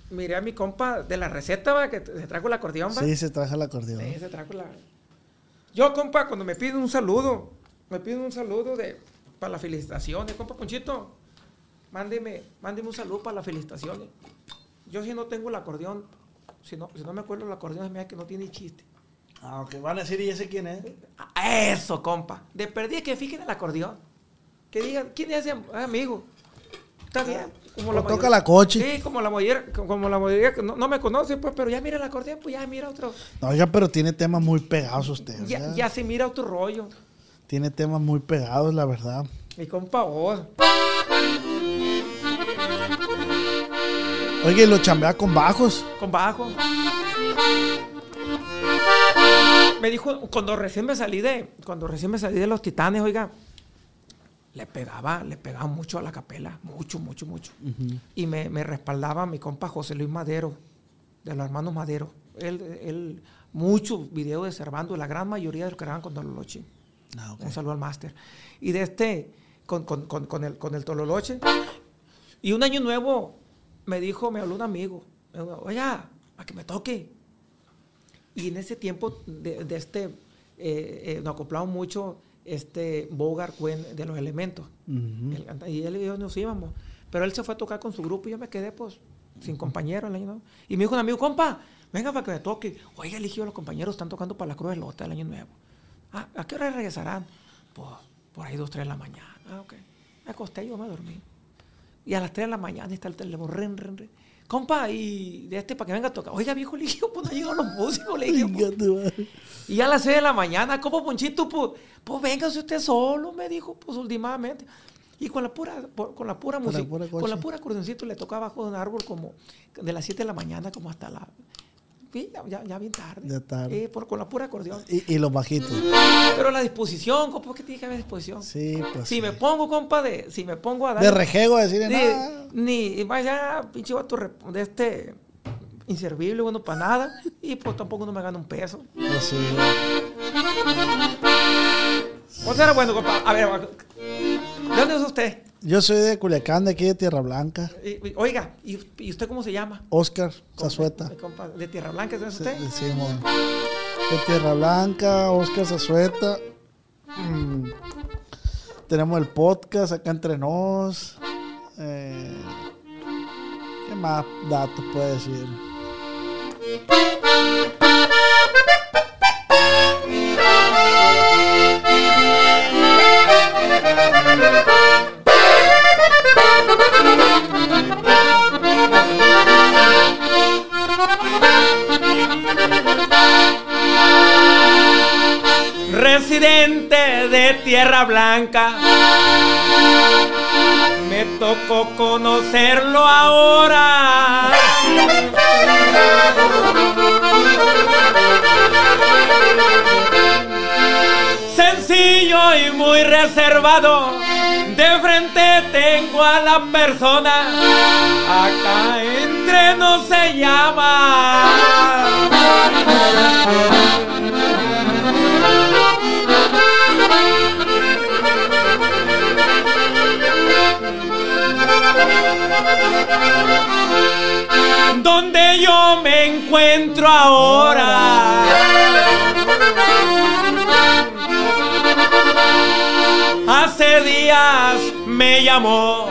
miré a mi compa de la receta, va, que se trajo el acordeón, va. Sí, se trajo el acordeón. Sí, se trajo la... Yo, compa, cuando me piden un saludo, me piden un saludo de, para las felicitaciones, compa Ponchito, mándeme, mándeme un saludo para las felicitaciones. Yo si no tengo el acordeón, si no, si no me acuerdo el acordeón, es que no tiene chiste. Ah, ok. Van a decir, ¿y ese quién es? Ah, Eso, compa. De perdida que fijen el acordeón. Que digan, ¿quién es ese am- amigo? Está bien. Como O toca la coche. Sí, como la mayoría, como la mayoría que no, no me conoce, pues, pero ya mira el acordeón, pues ya mira otro. No, oiga, pero tiene temas muy pegados usted. Ya, ¿verdad? ya se mira otro rollo. Tiene temas muy pegados, la verdad. Mi compa vos. Oye, y lo chambea con bajos. con bajo. Me dijo, cuando recién me salí de, cuando recién me salí de los titanes, oiga, le pegaba, le pegaba mucho a la capela, mucho, mucho, mucho. Y me, me respaldaba mi compa José Luis Madero, de los hermanos Madero. Él, él muchos videos de Servando, la gran mayoría de los que graban con Tololoche. Ah, ok. Un saludo al máster. Y de este, con, con, con, con el, con el Tololoche. Y un año nuevo me dijo, me habló un amigo, me dijo, oye, a que me toque. Y en ese tiempo de, de este, eh, eh, nos acoplamos mucho este Bogart Cuen de los elementos. Él y él y yo nos íbamos. Pero él se fue a tocar con su grupo y yo me quedé pues sin compañero el año nuevo. Y me dijo un amigo, compa, venga para que me toque. Oiga, eligió los compañeros están tocando para la Cruz de Lota el año nuevo. Ah, ¿A qué hora regresarán? Pues por ahí dos, tres de la mañana. Ah, ok. Me acosté y yo me dormí. Y a las 3 de la mañana está el teléfono, ren, ren, ren. Compa, y de este para que venga a tocar. Oiga, viejo, le dije, pues no llegan los músicos, le dije. Madre. Y a las 6 de la mañana, como Ponchito, pues, pues véngase usted solo, me dijo, pues últimamente. Y con la pura, con la pura música, pura con la coche. pura acordeoncito le tocaba bajo de un árbol como de las 7 de la mañana como hasta la... Ya, ya, ya bien tarde. Ya tarde. Sí, por- con la pura acordeón. Y, y los bajitos. Pero la disposición, compa, ¿qué tiene que haber disposición? Sí, pues. Si sí. me pongo, compa, de, si me pongo a dar... De rejego, decirle Ni, nada. ni vaya, pinche vato de este inservible, bueno, para nada. Y pues tampoco no me gana un peso. Pues sí. O sea, era bueno, compa. A ver, ¿de dónde es usted? Yo soy de Culiacán, de aquí de Tierra Blanca. Y- Oiga, ¿y, y usted cómo se llama? Oscar Zazueta. ¿De Tierra Blanca es Sí, usted? sí, mon. De Tierra Blanca, Oscar Zazueta. Mm. Tenemos el podcast acá entre nos. Eh, ¿Qué más datos puede decir? Residente de Tierra Blanca. Me tocó conocerlo ahora. Sencillo y muy reservado. De frente tengo a la persona. Acá entre no se llama. donde yo me encuentro ahora. Hace días me llamó,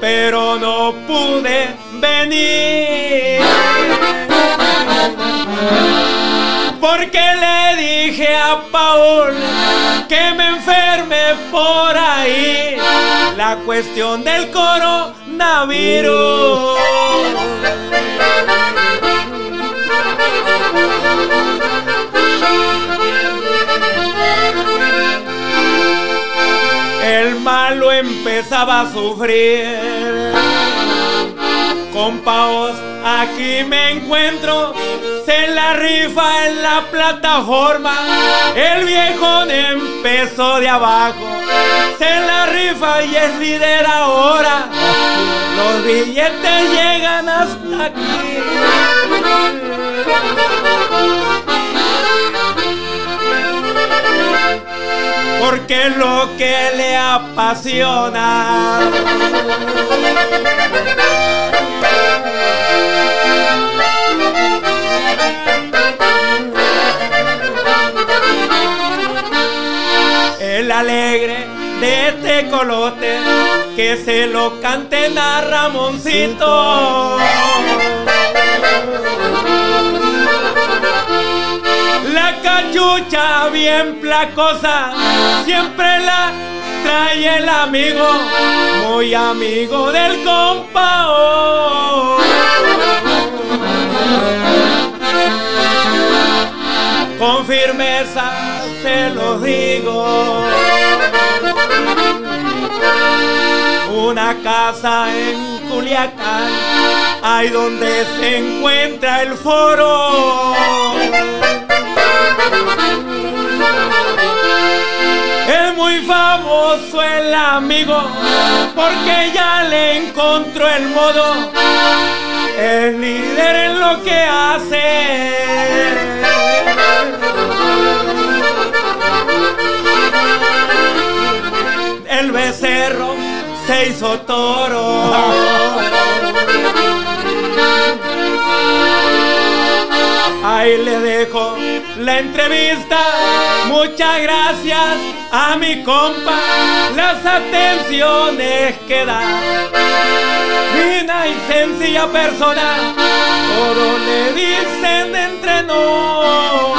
pero no pude venir. Porque le dije a Paul que me enferme por ahí la cuestión del coronavirus. El malo empezaba a sufrir. Compaos, aquí me encuentro. Se la rifa en la plataforma. El viejón empezó de abajo. Se la rifa y es líder ahora. Los billetes llegan hasta aquí. Porque es lo que le apasiona. El alegre de tecolote que se lo canten a Ramoncito. Cachucha bien placosa siempre la trae el amigo, muy amigo del compa. Con firmeza se los digo. Una casa en Culiacán, ahí donde se encuentra el foro. Es muy famoso el amigo porque ya le encontró el modo. Es líder en lo que hace. El becerro se hizo toro. Ahí le dejo la entrevista. Muchas gracias a mi compa. Las atenciones que da. Fina y sencilla persona. Todo le dicen entre no.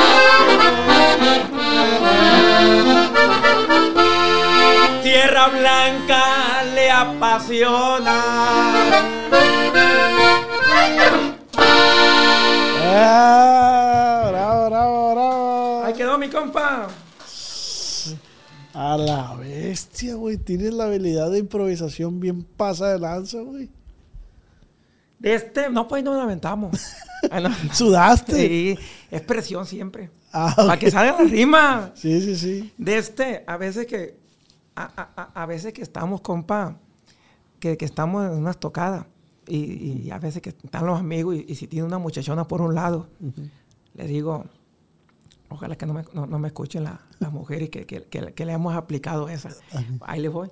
Tierra Blanca le apasiona. Ah, bravo, bravo, bravo. Ahí quedó mi compa. A la bestia, güey. Tienes la habilidad de improvisación bien pasa de lanza, güey. De este, no, pues no nos aventamos. Ah, no. ¿Sudaste? Sí, es presión siempre. Ah, Para que salga la rima. Sí, sí, sí. De este, a veces que, a- a- a veces que estamos, compa, que, que estamos en unas tocadas. Y, y a veces que están los amigos y, y si tiene una muchachona por un lado, le digo, ojalá que no me, no, no me escuchen la- las mujeres que, que, que, que le hemos aplicado esa. Ahí le voy.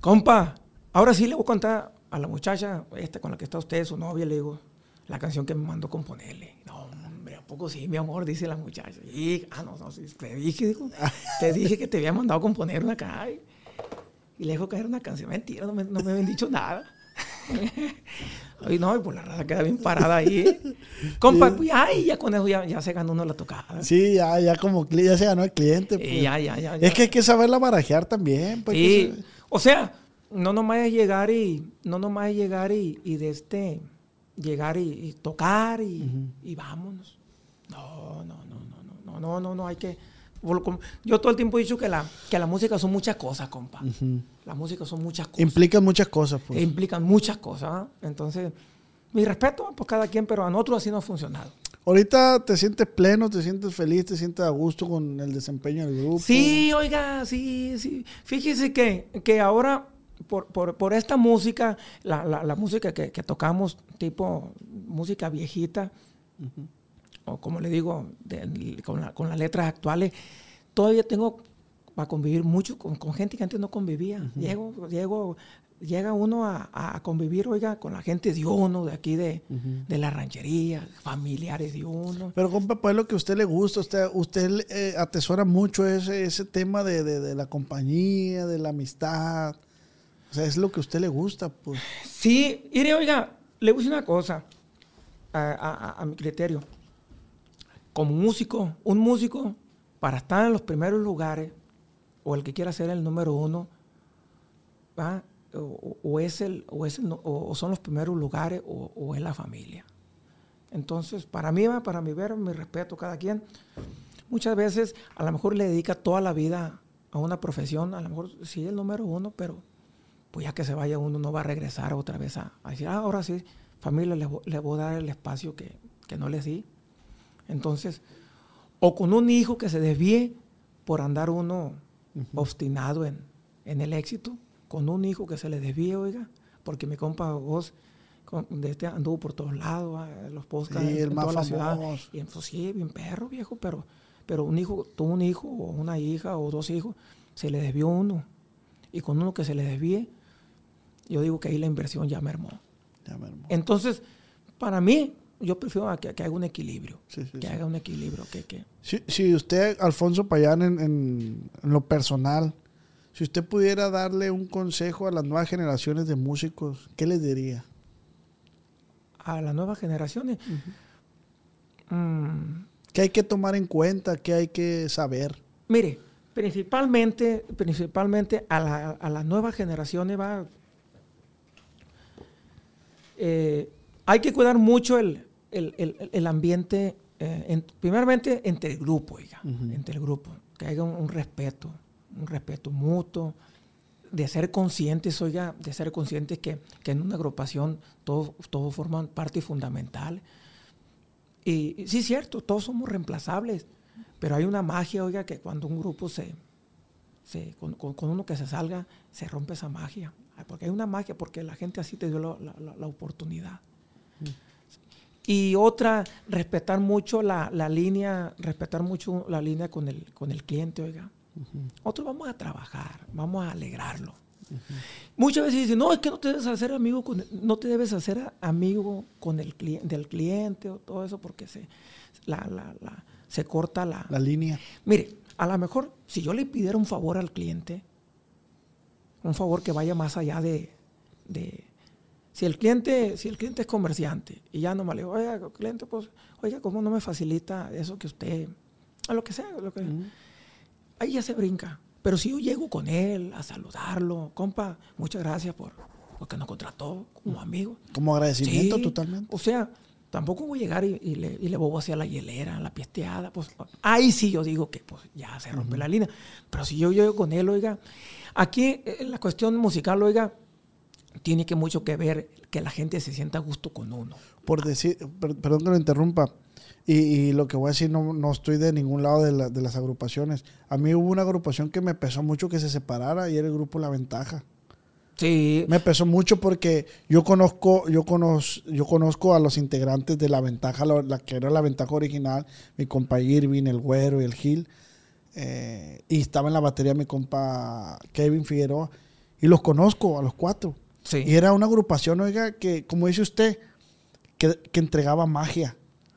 Compa, ahora sí le voy a contar a la muchacha esta con la que está usted, su novia, le digo, la canción que me mandó componerle. No, hombre, ¿a poco sí, mi amor? Dice la muchacha. Y, ah, no, no, sí, te dije, dijo, te dije que te había mandado componer una acá. Y, y le dijo que era una canción. Mentira, no me, no me habían dicho nada. Ay, no, y pues la raza queda bien parada ahí. Compa, pues, ay, ya con eso ya, ya se ganó uno la tocada. Sí, ya, ya como ya se ganó el cliente. Pues. ya, ya, ya, ya. Es que hay que saberla barajear también. Pues, Sí, se- o sea, no nomás es llegar y, no nomás es llegar y, y de este, llegar y, y tocar y, y vámonos. No, no, no, no, no, no, no, no, no, hay que, yo todo el tiempo he dicho que la, que la música son muchas cosas, compa. La música son muchas cosas. Implica muchas cosas, pues. implican muchas cosas. ¿ah? Entonces, mi respeto, pues cada quien, pero a nosotros así no ha funcionado. Ahorita te sientes pleno, te sientes feliz, te sientes a gusto con el desempeño del grupo. Sí, oiga, sí, sí. Fíjese que, que ahora, por, por, por esta música, la, la, la música que, que tocamos, tipo música viejita, o como le digo, de- con, la- con las letras actuales, todavía tengo para convivir mucho con, con gente que antes no convivía. Llego, llego, llega uno a, a convivir, oiga, con la gente de uno, de aquí de, de la ranchería, familiares de uno. Pero compa, pues es lo que a usted le gusta, usted, usted eh, atesora mucho ese, ese tema de, de- de la compañía, de la amistad. O sea, es lo que a usted le gusta, pues. Sí, mire, oiga, le voy a decir una cosa a- a- a mi criterio. Como músico, un músico, para estar en los primeros lugares, o el que quiera ser el número uno, ¿va? O, es el, o, es o- son los primeros lugares, o, es la familia. Entonces, para mí, para mi ver, mi respeto a cada quien, muchas veces a lo mejor le dedica toda la vida a una profesión, a lo mejor sí el número uno, pero pues ya que se vaya uno no va a regresar otra vez a, decir, ah, ahora sí, familia, le voy a dar el espacio que, que no les di. Entonces, o con un hijo que se desvíe por andar uno obstinado en, en el éxito, con un hijo que se le desvíe, oiga, porque mi compa vos de este anduvo por todos lados, ah, los podcasts Sí, en, el en más toda la ciudad. Y pues, sí, bien perro, viejo, pero, pero un hijo, tuvo un hijo o una hija o dos hijos, se le desvió uno. Y con uno que se le desvíe, yo digo que ahí la inversión ya mermó. Ya me armó. Entonces, para mí, yo prefiero que, que haga un equilibrio. Sí, sí, que haga un equilibrio. Que, que, Si, si usted, Alfonso Payán, en, en- en lo personal, si usted pudiera darle un consejo a las nuevas generaciones de músicos, ¿qué les diría? a las nuevas generaciones. mm, ¿Qué hay que tomar en cuenta? ¿Qué hay que saber? Mire, principalmente, principalmente a, la- a las nuevas generaciones va. eh, hay que cuidar mucho el, el- el- el ambiente, eh, en- primeramente entre el grupo, oiga, entre el grupo, que haya un, un respeto, un respeto mutuo, de ser conscientes, oiga, de ser conscientes que, que en una agrupación todos, todos forman parte fundamental. Y, y sí, es cierto, todos somos reemplazables, pero hay una magia, oiga, que cuando un grupo se, se con, con- con uno que se salga, se rompe esa magia. Porque hay una magia, porque la gente así te dio la- la oportunidad. Y otra, respetar mucho la, la línea, respetar mucho la línea con el, con el cliente, oiga. Nosotros vamos a trabajar, vamos a alegrarlo. Muchas veces dicen, no, es que no te debes hacer amigo con el- no te debes hacer amigo con el cli- del cliente o todo eso porque se, la- la- la- se corta la, La línea. Mire, a lo mejor si yo le pidiera un favor al cliente, un favor que vaya más allá de, de- si el cliente, si el cliente es comerciante y ya no me le digo, oiga, cliente, pues, oiga, ¿cómo no me facilita eso que usted, a lo que sea, lo que ahí ya se brinca. Pero si yo llego con él a saludarlo, compa, muchas gracias por porque nos contrató como amigo. Como agradecimiento Sí, totalmente. O sea, tampoco voy a llegar y, y le, y le bobo hacia la hielera, la piesteada. Pues, ahí sí yo digo que pues, ya se rompe la línea. Pero si yo llego con él, oiga, aquí eh, la cuestión musical, oiga, tiene que mucho que ver que la gente se sienta a gusto con uno. Por decir, per- perdón que lo interrumpa, y, y lo que voy a decir no, no estoy de ningún lado de, la- de las agrupaciones. A mí hubo una agrupación que me pesó mucho que se separara y era el grupo La Ventaja. Sí, Me pesó mucho porque yo conozco, yo conozco, yo conozco a los integrantes de La Ventaja, la, la que era la Ventaja original, mi compa Irving, el Güero y el Gil. eh, y estaba en la batería mi compa Kevin Figueroa. Y los conozco a los cuatro. Sí. Y era una agrupación, oiga, que, como dice usted, que, que entregaba magia.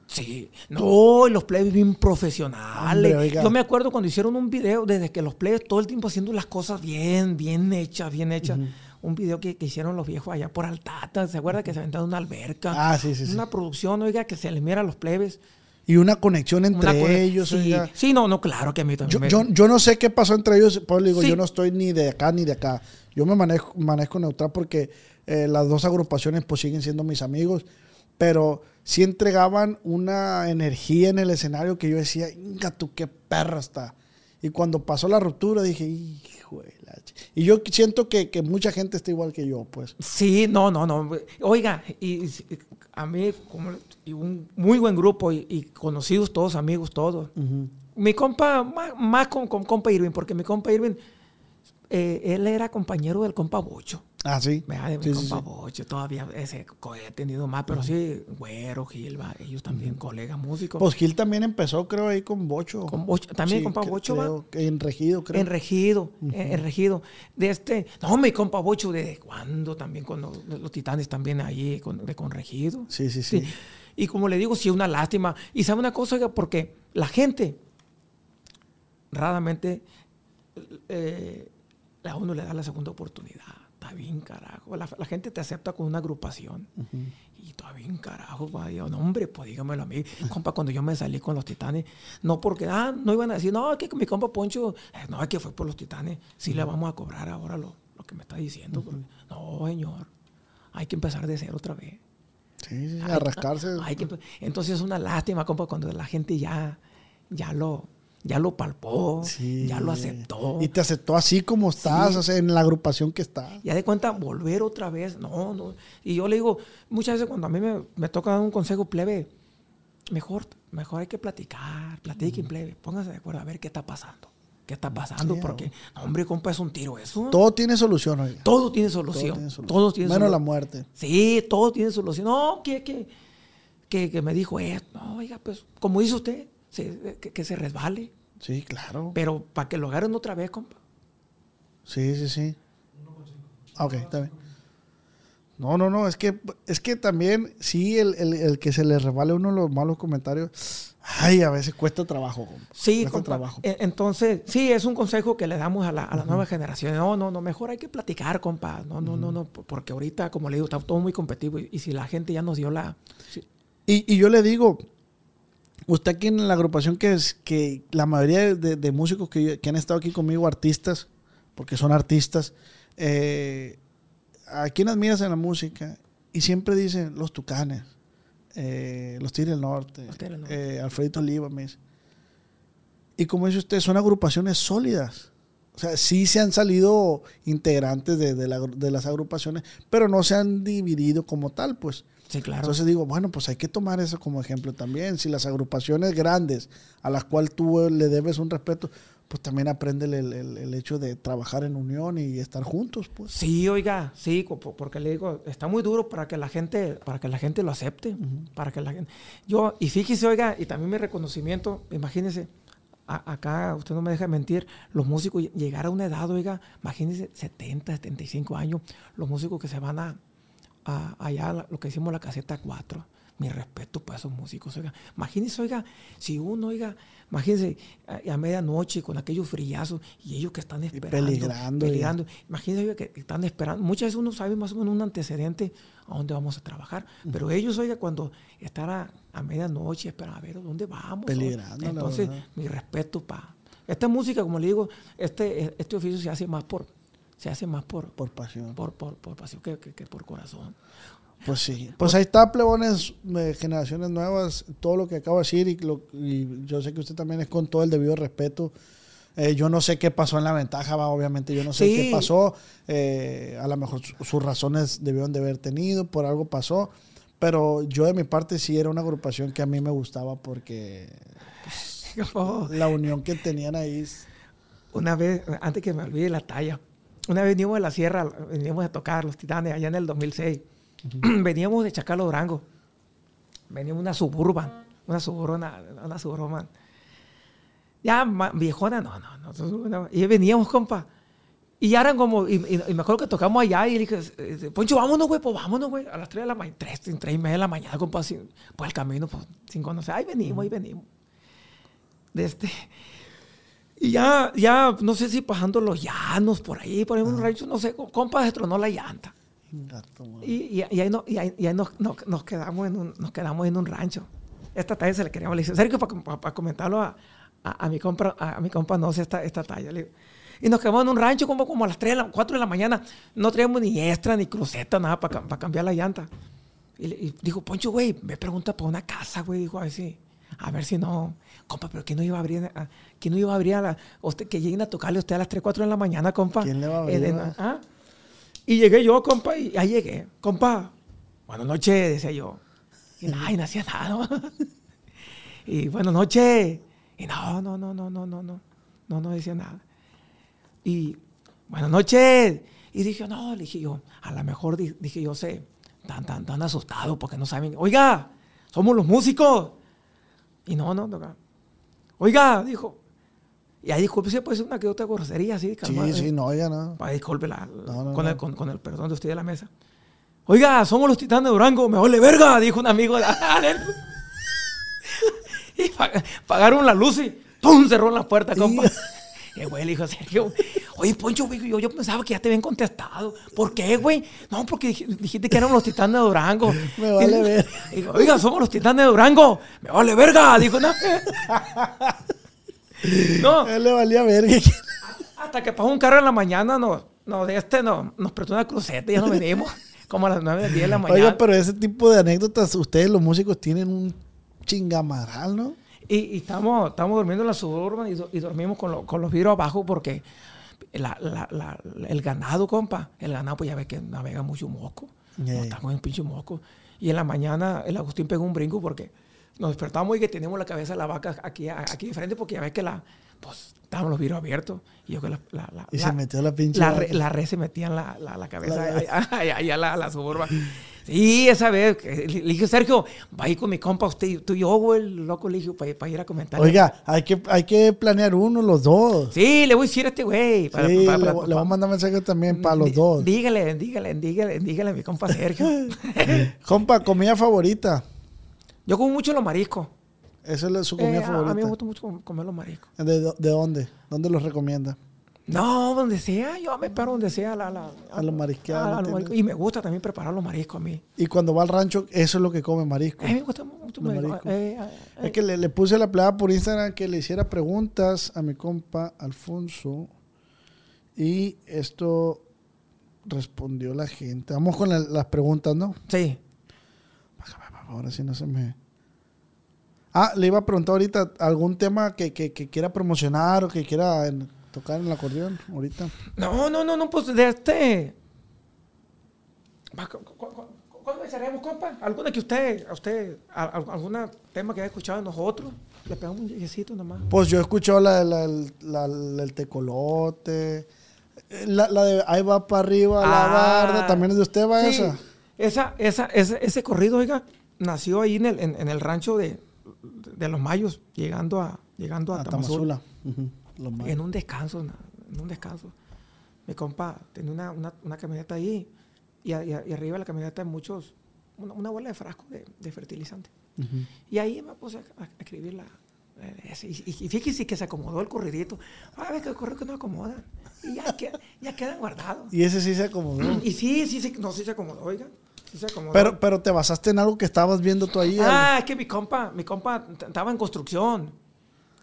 Sí, no, y los plebes bien profesionales. Hombre. Yo me acuerdo cuando hicieron un video, desde que los plebes todo el tiempo haciendo las cosas bien, bien hechas, bien hechas. Un video que, que hicieron los viejos allá por Altata, ¿se acuerda? Que se aventaron una alberca. Ah, sí, sí, sí. Una producción, oiga, que se le mira a los plebes. Y una conexión entre Una ellos. sí, sí, no, no, claro que a mí también. Yo, me- yo, yo no sé qué pasó entre ellos, digo, Sí. yo no estoy ni de acá ni de acá. Yo me manejo, manejo neutral porque eh, las dos agrupaciones pues siguen siendo mis amigos, pero sí entregaban una energía en el escenario que yo decía, inga tú qué perra está. Y cuando pasó la ruptura dije, hijo de la ch-". Y yo siento que, que mucha gente está igual que yo, pues. Sí, no, no, no. Oiga, y, a mí, como, y un muy buen grupo, y, y conocidos todos, amigos todos. Mi compa, más, más con, con compa Irving, porque mi compa Irving, eh, él era compañero del compa Bocho. Ah, sí. De mi Sí, sí, compa sí. Bocho, todavía ese he tenido más, pero sí, Güero, Gilba, ellos también, colegas músicos. Pues Gil también empezó, creo, ahí con Bocho. Con Bocho, también compa que- Bocho, va. creo que en Regido, creo. En Regido, en- en Regido. De este, no, mi compa Bocho, ¿de cuándo? También con los, los titanes también ahí, con, de con Regido. Sí, sí, sí. Sí. Y como le digo, sí es una lástima. Y sabe una cosa, Oiga? porque la gente raramente eh, a uno le da la segunda oportunidad. está bien carajo. La, la gente te acepta con una agrupación. Y está bien carajo, pa. Digo, no, hombre, pues dígamelo a mí. Compa, cuando yo me salí con los titanes, no porque, ah, no iban a decir, no, es que mi compa Poncho, eh, no, es que fue por los titanes. Sí le vamos a cobrar ahora lo, lo que me está diciendo. porque- no, señor. Hay que empezar de cero otra vez. Sí, sí, Hay- a rascarse. hay que- entonces es una lástima, compa, cuando la gente ya, ya lo, ya lo palpó, Sí. ya lo aceptó. Y te aceptó así como estás, Sí. o sea, en la agrupación que estás. Ya de cuenta, volver otra vez, no, no. Y yo le digo, muchas veces cuando a mí me, me toca dar un consejo plebe, mejor, mejor hay que platicar, platiquen plebe, pónganse de acuerdo a ver qué está pasando. ¿Qué está pasando? Sí, Porque, no, hombre, compa, es un tiro eso. Todo tiene solución, oiga. Todo tiene Todo solución. tiene solución. Todo tiene Menos la solución. muerte. Sí, todo tiene solución. No, que, que, que, que me dijo esto. No, oiga, pues, como dice usted, se- que, que se resbale. Sí, claro. Pero para que lo agarren otra vez, compa. Sí, sí, sí. Ah, Ok, está bien. No, no, no, es que, es que también, sí, el, el- el que se le revale uno los malos comentarios, ay, a veces cuesta trabajo. compa. Sí, cuesta compa. trabajo. E- Entonces, sí, es un consejo que le damos a la, a la nueva generación. No, no, no, mejor hay que platicar, compa. No, no, no, no, porque ahorita, como le digo, está todo muy competitivo. Y, y si la gente ya nos dio la... sí, Y, y yo le digo, usted aquí en la agrupación que es que la mayoría de, de músicos que, que han estado aquí conmigo, artistas, porque son artistas, eh, ¿a quién admiras en la música? Y siempre dicen los Tucanes, eh, los Tigres del Norte, del Norte. eh, Alfredito Oliva, me dice. Y como dice usted, son agrupaciones sólidas. O sea, sí se han salido integrantes de, de la- de las agrupaciones, pero no se han dividido como tal, pues. Sí, claro. Entonces digo, bueno, pues hay que tomar eso como ejemplo también. Si las agrupaciones grandes a las cuales tú eh, le debes un respeto, pues también aprende el, el- el hecho de trabajar en unión y estar juntos, pues. Sí, oiga, sí, porque le digo, está muy duro para que la gente, para que la gente lo acepte, para que la gente. Yo, y fíjese, oiga, y también mi reconocimiento, imagínese, a- acá usted no me deja mentir, los músicos ll- llegar a una edad, oiga, imagínese 70, 75 años, los músicos que se van a, a- allá, lo que decimos la caseta 4. Mi respeto para esos músicos, oiga. Imagínese, oiga, si uno, oiga, imagínese a, a medianoche con aquellos frillazos y ellos que están esperando. peligrando, oiga. peligrando. Imagínense oiga, que están esperando. Muchas veces uno sabe más o menos un antecedente a dónde vamos a trabajar. Pero ellos, oiga, cuando están a, a medianoche, esperan a ver dónde vamos. Peligrando, Entonces, mi respeto para. Esta música, como le digo, este, este oficio se hace más por. Se hace más por, Por pasión. por, por, por pasión que, que- que por corazón. Pues sí. Pues ahí está, plebones, eh, generaciones nuevas, todo lo que acabo de decir y, lo- y yo sé que usted también es con todo el debido respeto. Eh, yo no sé qué pasó en la ventaja, va, obviamente yo no sé Sí. qué pasó. Eh, a lo mejor su- sus razones debieron de haber tenido, por algo pasó. Pero yo de mi parte sí era una agrupación que a mí me gustaba porque la unión que tenían ahí. es- Una vez, antes que me olvide la talla, una vez veníamos de la sierra, veníamos a tocar los titanes allá en el 2006. veníamos de Chacalo Durango. Veníamos una suburban, una suburban, una suburban. Ya viejona, no, no, no, no. Y veníamos, compa. Y ya eran como, y, y- y me acuerdo que tocamos allá y le dije, eh, Poncho, vámonos, güey, pues vámonos, güey, a las 3 de la mañana, 3, 3 y media de la mañana, compa, así, pues el camino, pues, sin conocer, ahí venimos, ahí venimos. De este, y ya, ya, no sé si pasando los llanos por ahí, por ahí un rancho, no sé, compa, se tronó la llanta. Gato. Y, y- y ahí, no- y ahí- ahí nos, nos- nos quedamos en un, nos quedamos en un rancho. Esta talla se le queríamos, dije, Sergio, para comentarlo a, a- a mi compa, a, a mi compa no sé esta, esta talla. le digo. y nos quedamos en un rancho como, como a las 3, de la, 4 de la mañana. No traíamos ni extra, ni cruceta, nada para cambiar la llanta. Y, le- y dijo, Poncho, güey, me pregunta por una casa, güey. Dijo, a ver si, a ver si no. Compa, pero ¿quién no iba a abrir? a- ¿Quién no iba a abrir a la, usted, que lleguen a tocarle a usted a las 3, 4 de la mañana, compa? ¿Quién le va a Eh, abrir, de- va? ¿ah? Y llegué yo, compa, y ahí llegué. Compa, buenas noches, decía yo. Y nada, y no hacía nada, ¿no? y buenas noches. Y no, no, no, no, no, no, no. No, no decía nada. Y buenas noches. Y dije, no, le dije yo, a lo mejor di- dije yo, sé, tan, tan, tan asustado porque no saben. Oiga, somos los músicos. Y no, no, no. Oiga, dijo. Y ahí disculpe, si puede ser una que otra grosería así, calmada, Sí, sí, no, ya no. Ay, disculpe la- No, no, con, no. El, con, con el perdón de usted de la mesa. Oiga, somos los titanes de Durango, me vale verga, dijo un amigo de y pa- pagaron la luz y ¡pum! cerró la puerta, compa. El güey le dijo a Sergio, oye, Poncho, güey, yo, yo pensaba que ya te habían contestado. ¿Por qué, güey? No, porque dij- dijiste que éramos los titanes de Durango. Me vale Y- ver. Digo, oiga, somos los titanes de Durango. Me vale verga. Dijo, no. no, él le valía verga. hasta que pasó un carro en la mañana, no, no, de este no, nos prestó una cruceta y ya nos venimos. Como a las 9, 10 de la mañana. Oiga, pero ese tipo de anécdotas, ustedes los músicos tienen un chingamaral, ¿no? Y, y estamos, estamos durmiendo en la suburban y, do- y dormimos con, lo- con los vidrios abajo porque la- la- la- el ganado, compa, el ganado, pues ya ves que navega mucho mosco. Yeah. No, estamos en pinche mosco. Y en la mañana el Agustín pegó un brinco porque nos despertamos y que tenemos la cabeza de la vaca aquí, aquí de frente porque ya ves que la, pues, estaban los vidrios abiertos. Y yo que la, la, la- Y la- se metió la pinche. la, re, la red se metía en la, la, la cabeza, La- allá, allá- allá a la, la suburba. Sí, esa vez, le dije, Sergio, va a ir con mi compa, usted, tú y yo, güey, el loco, le dije, para, ir a comentar. Oiga, hay que, hay que planear uno, los dos. Sí, le voy a decir a este güey. para- Sí, para- le, para- voy- a mandar mensaje también para los dos. Dígale, dígale, dígale, dígale a mi compa Sergio. Compa, comida favorita. yo como mucho los mariscos. Esa es su comida Eh, a- favorita. A mí me gusta mucho com- comer los mariscos. ¿De, do- de dónde? ¿Dónde los recomienda? No, donde sea, yo me paro donde sea. La, la- A los marisqueados, a- a ¿no los tienes? mariscos. Y me gusta también preparar los mariscos a mí. Y cuando va al rancho, eso es lo que come marisco. A mí me gusta mucho marisco. mariscos. Eh, eh, eh. Es que le, le puse la playa por Instagram que le hiciera preguntas a mi compa Alfonso. Y esto respondió la gente. Vamos con la- las preguntas, ¿no? Sí. Ahora sí no se me... Ah, le iba a preguntar ahorita algún tema que, que- que quiera promocionar o que quiera en- tocar en el acordeón ahorita. No, no, no, no, pues de este. ¿Cuándo echaremos, compa? ¿Alguna que usted, a usted, a- a- alguna tema que haya escuchado de nosotros? Le pegamos un yesito nomás. Pues yo he escuchado la, la, la- el tecolote. eh, La, de ahí va para arriba, la Ah, barda. ¿También es de usted, va sí. esa? Esa, esa, ese, ese corrido, oiga, nació ahí en el, en, en el rancho de, de los Mayos, llegando a, llegando a, A Tamazula. En un descanso, en un descanso. Mi compa tenía una, una, una camioneta ahí y, a- y arriba de la camioneta hay muchos, una, una bola de frasco de, de fertilizante. Ujú. Y ahí me puse a, a escribir la, y, y fíjese que se acomodó el corridito. A ver que corrido que no acomoda. Y ya, que- ya quedan guardados. Y ese sí se acomodó. Y sí, sí, sí, no, sí se acomodó, oiga. Sí se acomodó. pero, pero te basaste en algo que estabas viendo tú ahí. Ah, es que mi compa, mi compa estaba en construcción.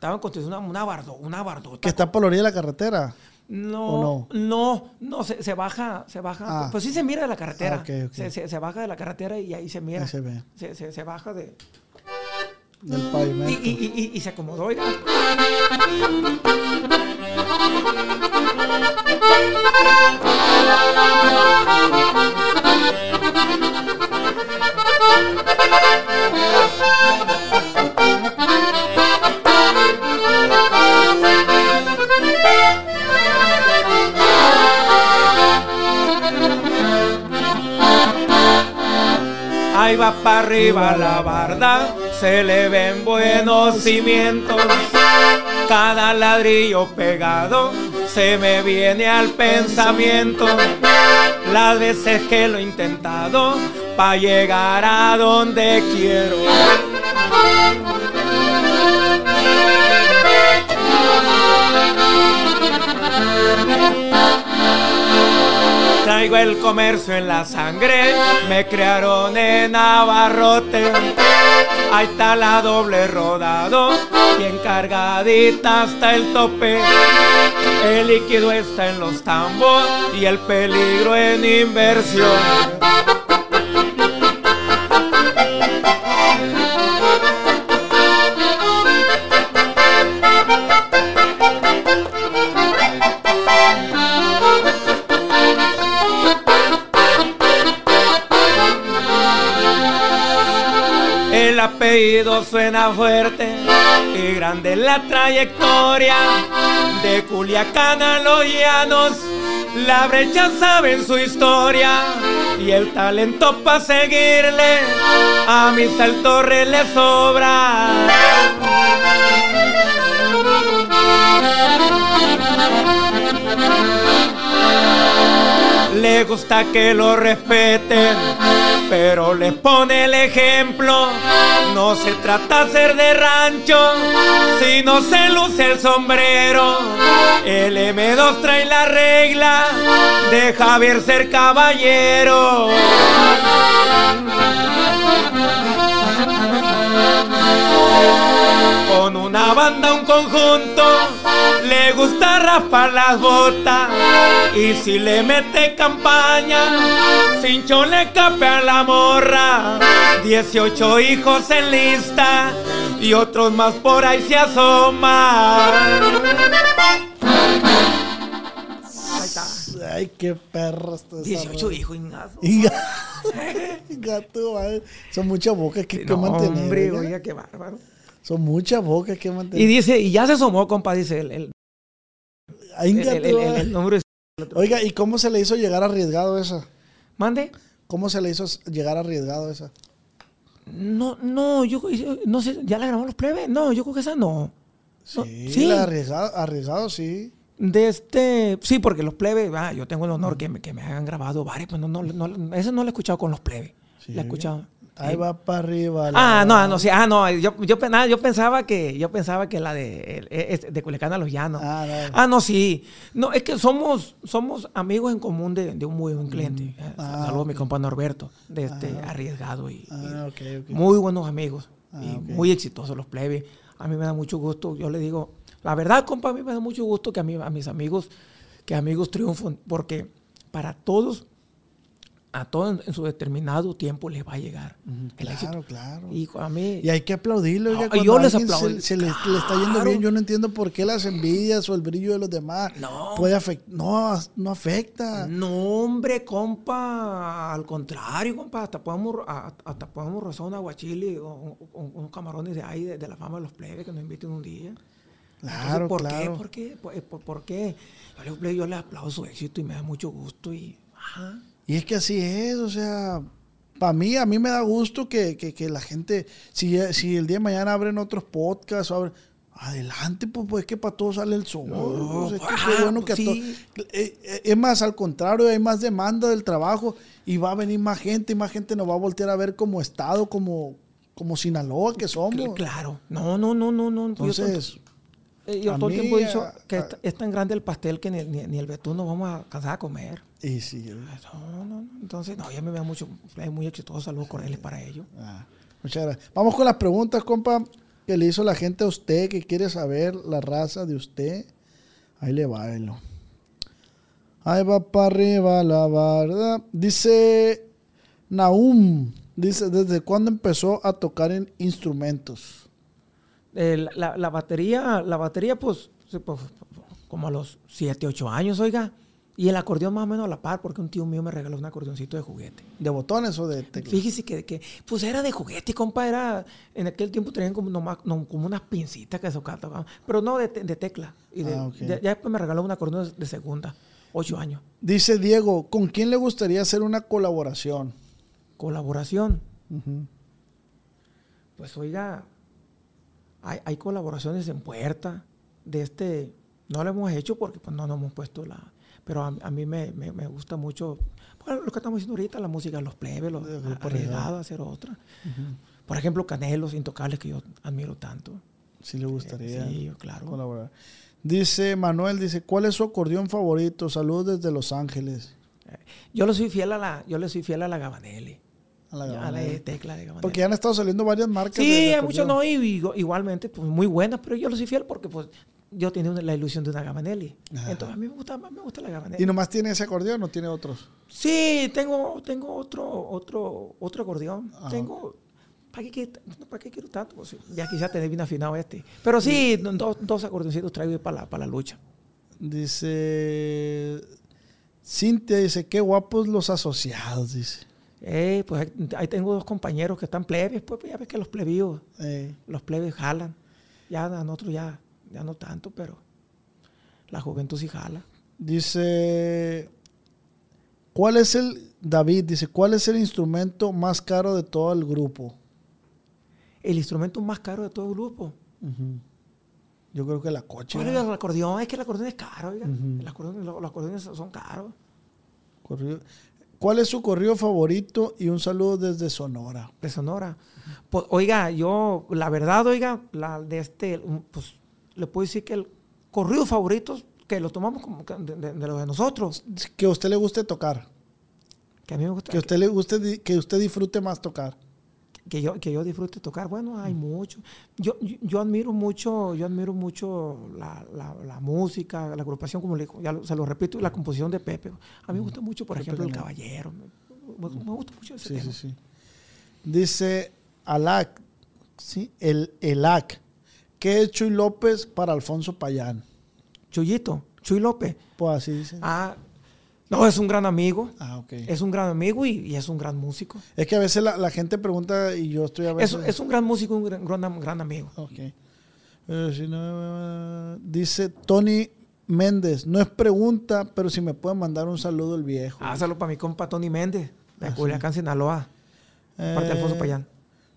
Estaba en construcción una, una, bardo, una bardota. que está por la orilla de la carretera. No, ¿O no, no, se, se baja, se baja. Ah. Pues sí se mira de la carretera. Ah. Se, se- se baja de la carretera y ahí se mira. Ahí se ve. Se, se- se baja de. Del Y, pavimento. y- y- y- y se acomodó, oiga. Va para arriba la barda, se le ven buenos cimientos. Cada ladrillo pegado se me viene al pensamiento. Las veces que lo he intentado para llegar a donde quiero. Traigo el comercio en la sangre, me crearon en Navarrote. Ahí está la doble rodado, bien cargadita hasta el tope. El líquido está en los tambos y el peligro en inversión. Suena fuerte y grande la trayectoria de Culiacán a los llanos. La brecha saben su historia y el talento para seguirle a Misael Torres le sobra. le gusta que lo respeten, pero les pone el ejemplo. No se trata de ser de rancho, si no se luce el sombrero. El M2 trae la regla de Javier ser caballero. Una banda, un conjunto, le gusta raspar las botas. Y si le mete campaña, Cincho le capea la morra. 18 hijos en lista y otros más por ahí se asoman. Ay, qué perro esa 18 rola. hijos, Ignacio. Inga- Gato. Son muchas bocas que, que No, mantener. hombre, oiga. oiga, qué bárbaro. Son muchas bocas que Y mantener. dice, y ya se asomó, compa, dice el, el, número. Oiga, ¿y cómo se le hizo llegar arriesgado esa? Mande. ¿Cómo se le hizo llegar arriesgado esa? No, no, yo no sé, ¿ya la grabamos los plebes? No, yo creo que esa no. No, Sí, sí. la arriesgado, arriesgado, sí. De este, sí, porque los plebes, ah, yo tengo el honor que me, que me hayan grabado varios, pues no, no, no, ese no lo he escuchado con los plebes. Sí. La he escuchado. Ahí va para arriba. la Ah, no, va. no, sí, ah, no, yo, yo, nada, yo pensaba que, yo pensaba que la de, el- es- de Culiacán a los Llanos. Ah, no. Ah, no, sí. No, es que somos, somos amigos en común de, de un muy buen cliente. Eh, Ah, Saludos a mi compa Norberto, de este arriesgado y, Ah, muy buenos amigos Ah, y muy exitosos los plebes. A mí me da mucho gusto, yo le digo, la verdad, compa, a mí me da mucho gusto que a, mí, a mis amigos, que amigos triunfen, porque para todos, a todos en, su determinado tiempo les va a llegar el éxito. Claro, claro. Y a mí, Y hay que aplaudirlo. oiga, No, yo les aplaudo. Se, se le, le está yendo bien. Yo no entiendo por qué las envidias o el brillo de los demás No. puede afectar. No, no afecta. No, hombre, compa, al contrario, compa, hasta podemos, hasta podemos rozar un aguachile o, unos camarones de ahí, de, de la fama de los plebes que nos inviten un día. Claro, Entonces, ¿por claro. qué? ¿Por qué? ¿Por, por- por qué? Yo le, plebe, yo le aplaudo su éxito y me da mucho gusto y... Ajá. Y es que así es, o sea, para mí, a mí me da gusto que, que- que la gente, si, si el día de mañana abren otros podcasts, o abren- adelante, pues, pues es que para todos sale el sol. sea, es que ah, bueno que sí. eh, eh, Es más, al contrario, hay más demanda del trabajo y va a venir más gente y más gente nos va a voltear a ver como Estado, como, como Sinaloa que somos. Claro. No, no, no, no, no. Entonces, yo a todo el tiempo dicho que a- es, tan grande el pastel que ni, ni- ni el betún nos vamos a cansar a comer. y sí, eh, No, no, no. Entonces, no, ya me da mucho, es muy exitoso. Saludos cordiales para ellos. Ah, muchas gracias. Vamos con las preguntas, compa, que le hizo la gente a usted, que quiere saber la raza de usted. Ahí le va, velo. Ahí va para arriba la barda. Dice Naum, dice, ¿desde cuándo empezó a tocar en instrumentos? Eh, la, la batería, la batería, pues, pues, como a los 7, 8 años, oiga. Y el acordeón más o menos a la par, porque un tío mío me regaló un acordeoncito de juguete. ¿De botones o de teclas? Fíjese que, que, pues era de juguete, compa, era, en aquel tiempo tenían como, nomás- no, como unas pincitas que se tocaban, pero no de, te- de tecla. Y de- Ah, ya, ya después me regaló un acordeón de, segunda, 8 años. Dice Diego, ¿con quién le gustaría hacer una colaboración? Colaboración. Pues oiga, hay, hay colaboraciones en puerta de este, no lo hemos hecho porque pues no nos hemos puesto la, pero a, a mí me, me- me gusta mucho, bueno, lo que estamos haciendo ahorita, la música, los plebes, los De arriesgados, Arriesgado. hacer otra. Por ejemplo, Canelos, Intocables, que yo admiro tanto. Sí le gustaría. Sí, claro. colaborar. Dice Manuel, dice, ¿cuál es su acordeón favorito? Saludos desde Los Ángeles. Yo le soy fiel a la, yo le soy fiel a la Gabanelli. A la a la Gabanelli. de tecla. Porque ya han estado saliendo varias marcas. Sí, hay acordeón. no, y, igualmente, pues muy buenas, pero yo le soy fiel porque pues yo tenía una- la ilusión de una Gabanelli. Ajá. Entonces a mí me gusta, me gusta la Gabanelli. ¿Y nomás tiene ese acordeón o tiene otros? Sí, tengo, tengo otro, otro, otro acordeón. Ah. Tengo. ¿Para qué, quiero- ¿Para qué quiero tanto? Pues, ya quizás tener bien afinado este. Pero sí, dos, dos acordeoncitos traigo para la, para la lucha. Dice Cintia, dice, qué guapos los asociados, dice. Pues ahí- tengo dos compañeros que están plebes, pues ya ves que los plebíos, Eh, los plebes jalan. Ya nosotros ya, ya no tanto, pero la juventud sí jala. dice, ¿cuál es el, David, dice, ¿cuál es el instrumento más caro de todo el grupo? El instrumento más caro de todo el grupo. Yo creo que la coche. ¿Cuál es el acordeón? Es que el acordeón es caro, oiga. Los, los acordeones son caros. Corrido. ¿Cuál es su corrido favorito? Y un saludo desde Sonora. de Sonora. Pues, oiga, yo, la verdad, oiga, la de este, pues, le puedo decir que el corrido favorito, que lo tomamos como de, de- de nosotros, Que a usted le guste tocar. que a mí me gusta, Que a usted le guste, que usted disfrute más tocar. Que yo, que yo disfrute tocar. Bueno, hay mucho. Yo, yo, yo admiro mucho, yo admiro mucho la, la- la música, la agrupación, como le, ya lo- se lo repito, la composición de Pepe. A mí me gusta mucho, por Pepe ejemplo, El. Caballero. Me, me- me gusta mucho ese Sí, tema. sí, sí. Dice Alac, ¿sí? El ELAC. ¿Qué es Chuy López para Alfonso Payán? Chuyito, Chuy López. Pues así dice. Ah, no, es un gran amigo. Ah, ok. Es un gran amigo y, y es un gran músico. Es que a veces la, la gente pregunta y yo estoy a veces... Es, es un gran músico, un gran, gran, gran amigo. Ok. Eh, si no, dice Tony Méndez, no es pregunta, pero si me puede mandar un saludo el viejo. Hazlo para mi compa Tony Méndez, de Ah, Culiacán, Sinaloa. Parte de Alfonso Eh, Payán.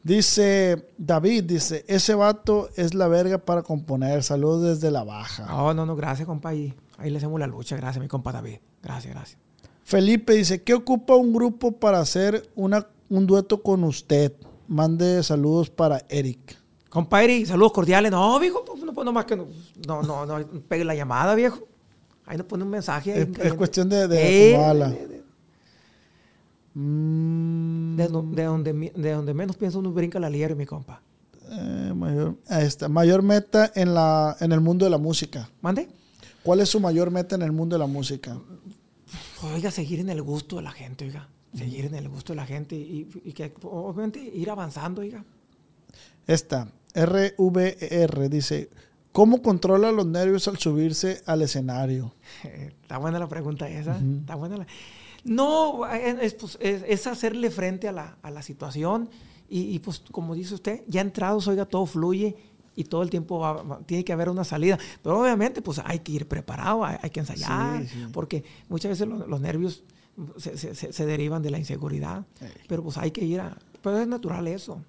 Dice David, dice, ese vato es la verga para componer. Saludos desde la baja. No, no, no, gracias, compa. Ahí, ahí le hacemos la lucha. Gracias, mi compa David. Gracias, gracias. Felipe dice, ¿qué ocupa un grupo para hacer una, un dueto con usted? Mande saludos para Eric. Compa Eri, saludos cordiales. No, viejo, pues, no, pues, no más que no, no, no, no, pegue la llamada, viejo. Ahí nos pone un mensaje. ahí, Es, es cuestión de, de Eh, de- de- de no- de donde, mi- de donde menos piensa uno brinca la liebre, mi compa. eh, mayor, está. mayor meta en, la, en el mundo de la música. ¿Mande? ¿Cuál es su mayor meta en el mundo de la música? Oiga, seguir en el gusto de la gente, oiga. Seguir en el gusto de la gente y, y que obviamente ir avanzando, oiga. Esta, RVR, dice, ¿cómo controla los nervios al subirse al escenario? Está buena la pregunta esa. Está buena la... No, es, es, pues, es- es hacerle frente a la, a la situación y, y, pues como dice usted, ya entrados, oiga, todo fluye y todo el tiempo va- va- tiene que haber una salida. Pero obviamente pues hay que ir preparado, hay, hay que ensayar, Sí, sí. porque muchas veces lo- los, nervios se, se- se- se derivan de la inseguridad. Pero pues hay que ir a... Pero es natural eso.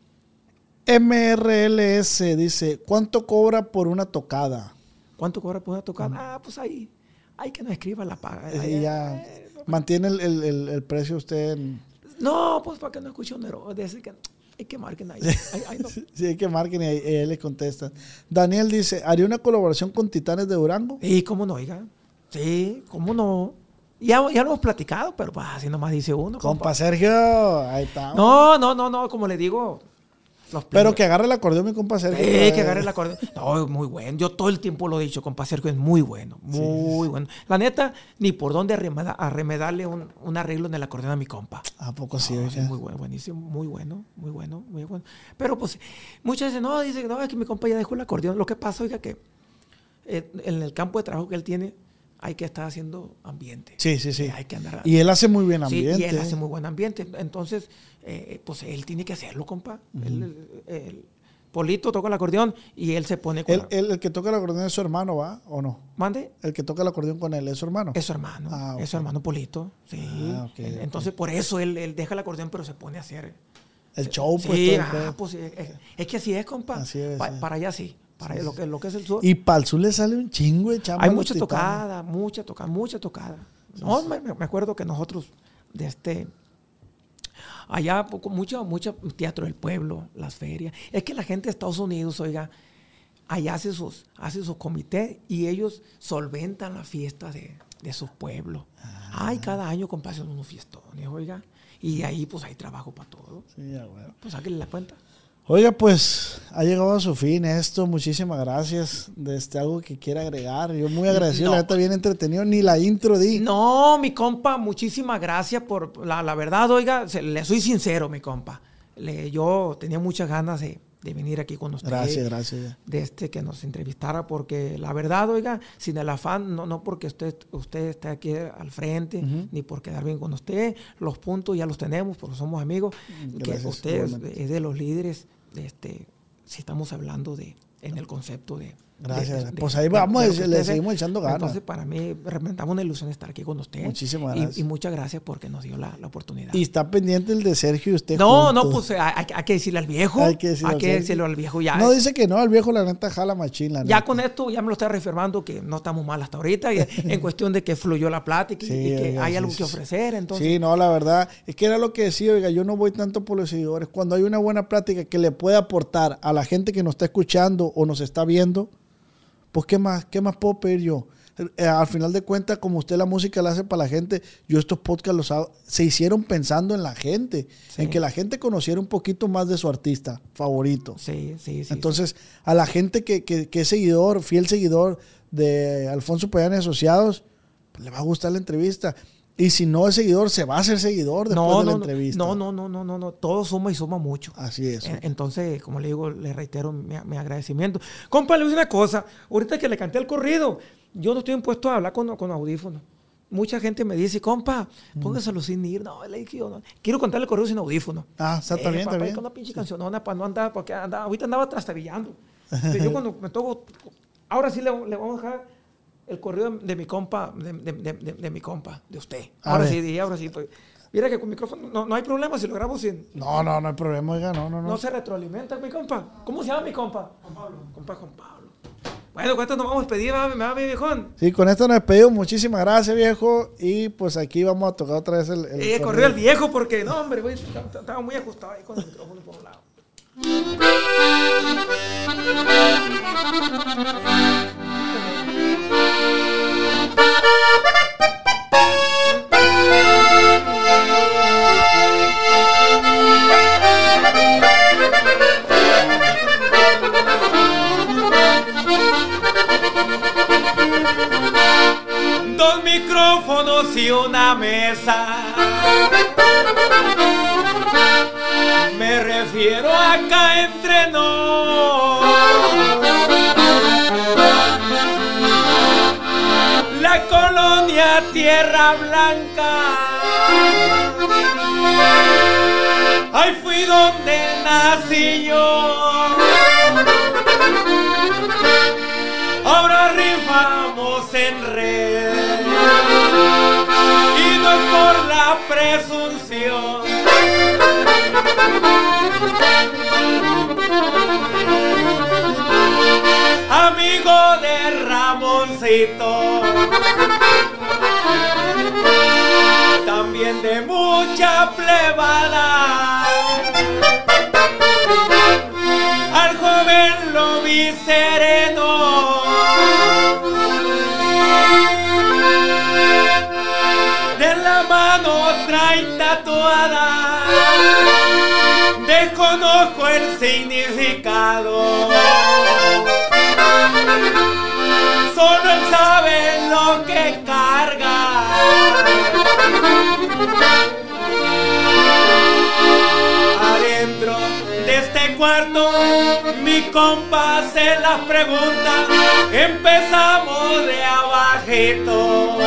MRLS dice, ¿cuánto cobra por una tocada? ¿Cuánto cobra por una tocada? Ah, pues ahí, hay que nos escriba la paga. Es- Ahí, ya eh, mantiene el, el- el- el precio usted en... No, pues para que no escuche un error. De ese que hay que marquen ahí. Ahí- ahí no. Sí, hay que marquen y ahí, y ahí le contestan. Daniel dice, ¿haría una colaboración con Titanes de Durango? Sí, cómo no, oiga. Sí, cómo no. Ya, ya lo hemos platicado, pero pues así nomás dice uno. Compa compa. Sergio, ahí está. No, no, no, no, como le digo. Los Pero que agarre el acordeón, mi compa Sergio. Que agarre el acordeón. No, es muy bueno. Yo todo el tiempo lo he dicho, compa Sergio, es muy bueno. Muy bueno. La neta, ni por dónde arremeda- arremedarle un, un arreglo en el acordeón a mi compa. ¿A poco sí? No, sí, muy bueno, buenísimo, muy bueno, muy bueno, muy bueno. Pero pues, muchas veces, no, dice, no, es que mi compa ya dejó el acordeón. Lo que pasa, oiga, que eh, en el campo de trabajo que él tiene, hay que estar haciendo ambiente. Sí, sí, sí. Eh, Hay que andar. Y él hace muy bien Sí, ambiente. y él hace muy buen ambiente. Entonces, eh, pues él tiene que hacerlo, compa. Él, el- el Polito toca el acordeón y él se pone con él- el que toca el acordeón es su hermano, ¿va? ¿O no? Mande. El que toca el acordeón con él es su hermano. Es su hermano, Ah, es su hermano Polito, sí. Ah, Él-. Entonces, por eso él, él deja el acordeón, pero se pone a hacer el show, pues. sí, el ah, pues, es, es- es que así es, compa. Así es, Pa- sí. Para allá sí. Para allá, lo, que, lo que es el sur. Y para el sur le sale un chingo de chamba. Hay mucha tocada, mucha tocada, mucha tocada. No, me, me acuerdo que nosotros, de este. Allá, poco, mucho, mucho teatro del pueblo, las ferias. Es que la gente de Estados Unidos, oiga, allá hace sus, hace sus comités y ellos solventan las fiestas de, de sus pueblos. Ah. Ay, cada año compadre unos fiestones, oiga. Y ahí, pues, hay trabajo para todo. Sí, ya, bueno. Pues, sáquenle la cuenta. Oiga, pues ha llegado a su fin esto. Muchísimas gracias. De este, algo que quiera agregar. Yo muy agradecido. No. La neta, bien entretenido. Ni la intro di. No, mi compa, muchísimas gracias por la, la verdad, oiga, se- le soy sincero, mi compa. Le- yo tenía muchas ganas de, de venir aquí con usted. Gracias, gracias. De este que nos entrevistara, porque la verdad, oiga, sin el afán, no, no porque usted, usted esté aquí al frente, ni por quedar bien con usted, los puntos ya los tenemos, porque somos amigos, que Gracias, usted es, de los líderes, de este, si estamos hablando de, en el concepto de... Gracias. de- de- pues ahí vamos, de que le seguimos echando ganas. Entonces, para mí, representamos una ilusión estar aquí con usted. Muchísimas gracias. Y, muchas gracias porque nos dio la, la oportunidad. Y está pendiente el de Sergio y usted. no, no, pues hay, hay- hay que decirle al viejo. Hay que decirle al Sergio. decirle al viejo ya. No dice que no, el viejo la neta jala machín, la Ya neta. con esto ya me lo está reafirmando que no estamos mal hasta ahorita, y en cuestión de que fluyó la plática y- Sí, y que oiga, hay sí, algo sí, que ofrecer. Entonces, Sí, no, la verdad, es que era lo que decía, oiga, yo no voy tanto por los seguidores. Cuando hay una buena plática que le puede aportar a la gente que nos está escuchando o nos está viendo, pues ¿qué más, qué más puedo pedir yo? Eh, al final de cuentas, como usted la música la hace para la gente, yo estos podcasts los hago- se hicieron pensando en la gente, Sí. en que la gente conociera un poquito más de su artista favorito. sí, sí, sí. Entonces, a la gente que, que- que es seguidor, fiel seguidor de Alfonso Payán y Asociados, pues, le va a gustar la entrevista. Y si no es seguidor, se va a hacer seguidor después no, de la no, entrevista. no, no, no, no, no, no, todo suma y suma mucho. Así es. Eh, Entonces, como le digo, le reitero mi, mi agradecimiento. Compa, le voy a decir una cosa. Ahorita que le canté el corrido, yo no estoy impuesto a hablar con, con audífonos. Mucha gente me dice, compa, Mm. póngaselo sin ir. No, le dije, yo no. Quiero cantarle el corrido sin audífonos. Ah, está, está bien, está papá, bien. Con una pinche cancionona para no andar, porque andaba- ahorita andaba trastabillando. Yo cuando me toco, ahora sí le, le vamos a dejar el corrido de, de mi compa, de, de- de- de- de mi compa, de usted. A Ahora ver. sí, dije, ahora sí. pues. Mira que con micrófono no, no hay problema si lo grabo sin, No, no, no hay problema, oiga, no, no, no. no se retroalimenta mi compa. ¿Cómo se llama mi compa? Juan Pablo. Compa Juan Pablo. Bueno, con esto nos vamos a despedir, ¿va? ¿me va mi viejón? Sí, con esto nos despedimos. Muchísimas gracias, viejo. Y pues aquí vamos a tocar otra vez el. el Eh, corrió el viejo porque, no, hombre, güey, estaba estaba muy ajustado ahí con el micrófono por un lado. Dos micrófonos y una mesa. Me refiero acá entre nos. La colonia Tierra Blanca. Ahí fui donde nací yo. Ahora rifamos en red y no por la presunción. De Ramoncito, también de mucha plebada. Al joven lo vi sereno. De la mano trae tatuada. Desconozco el significado. Solo él sabe lo que carga. Adentro de este cuarto, mi compa se las pregunta. Empezamos de abajito.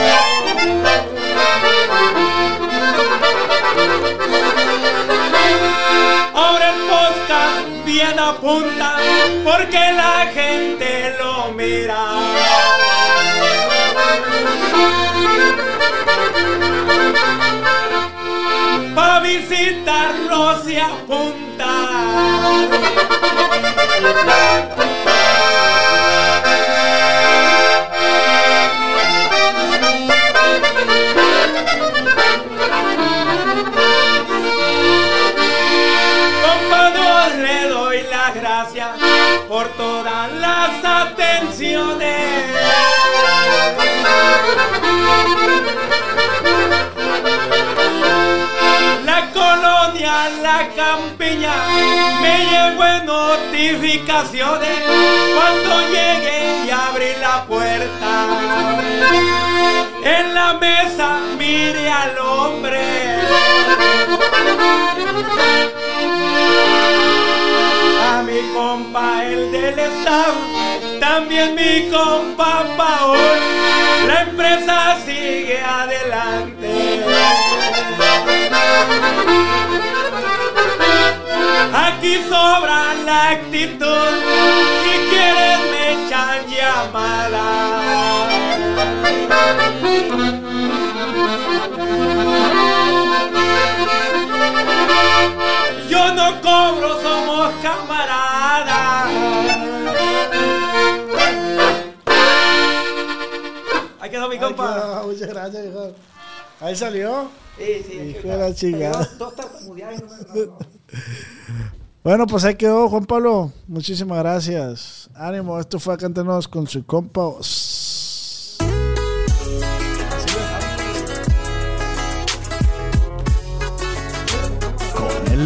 Ahora el podcast bien apunta porque la gente lo mira. Pa' visitarlo se apunta. Por todas las atenciones. La colonia, la campiña, me llegó en notificaciones cuando llegué y abrí la puerta. En la mesa mire al hombre mi compa el del Estado, también mi compa Paul. La empresa sigue adelante. Aquí sobra la actitud, si quieren me echan llamada. Quieres camarada. Ahí quedó mi compa. Muchas gracias, hijo. Ahí salió. Sí, sí, Hijo de la chingada. Dos tartamudeadas. Bueno, pues ahí quedó, Juan Pablo. Muchísimas gracias. Ánimo, esto fue Cántanos con su compa. Con el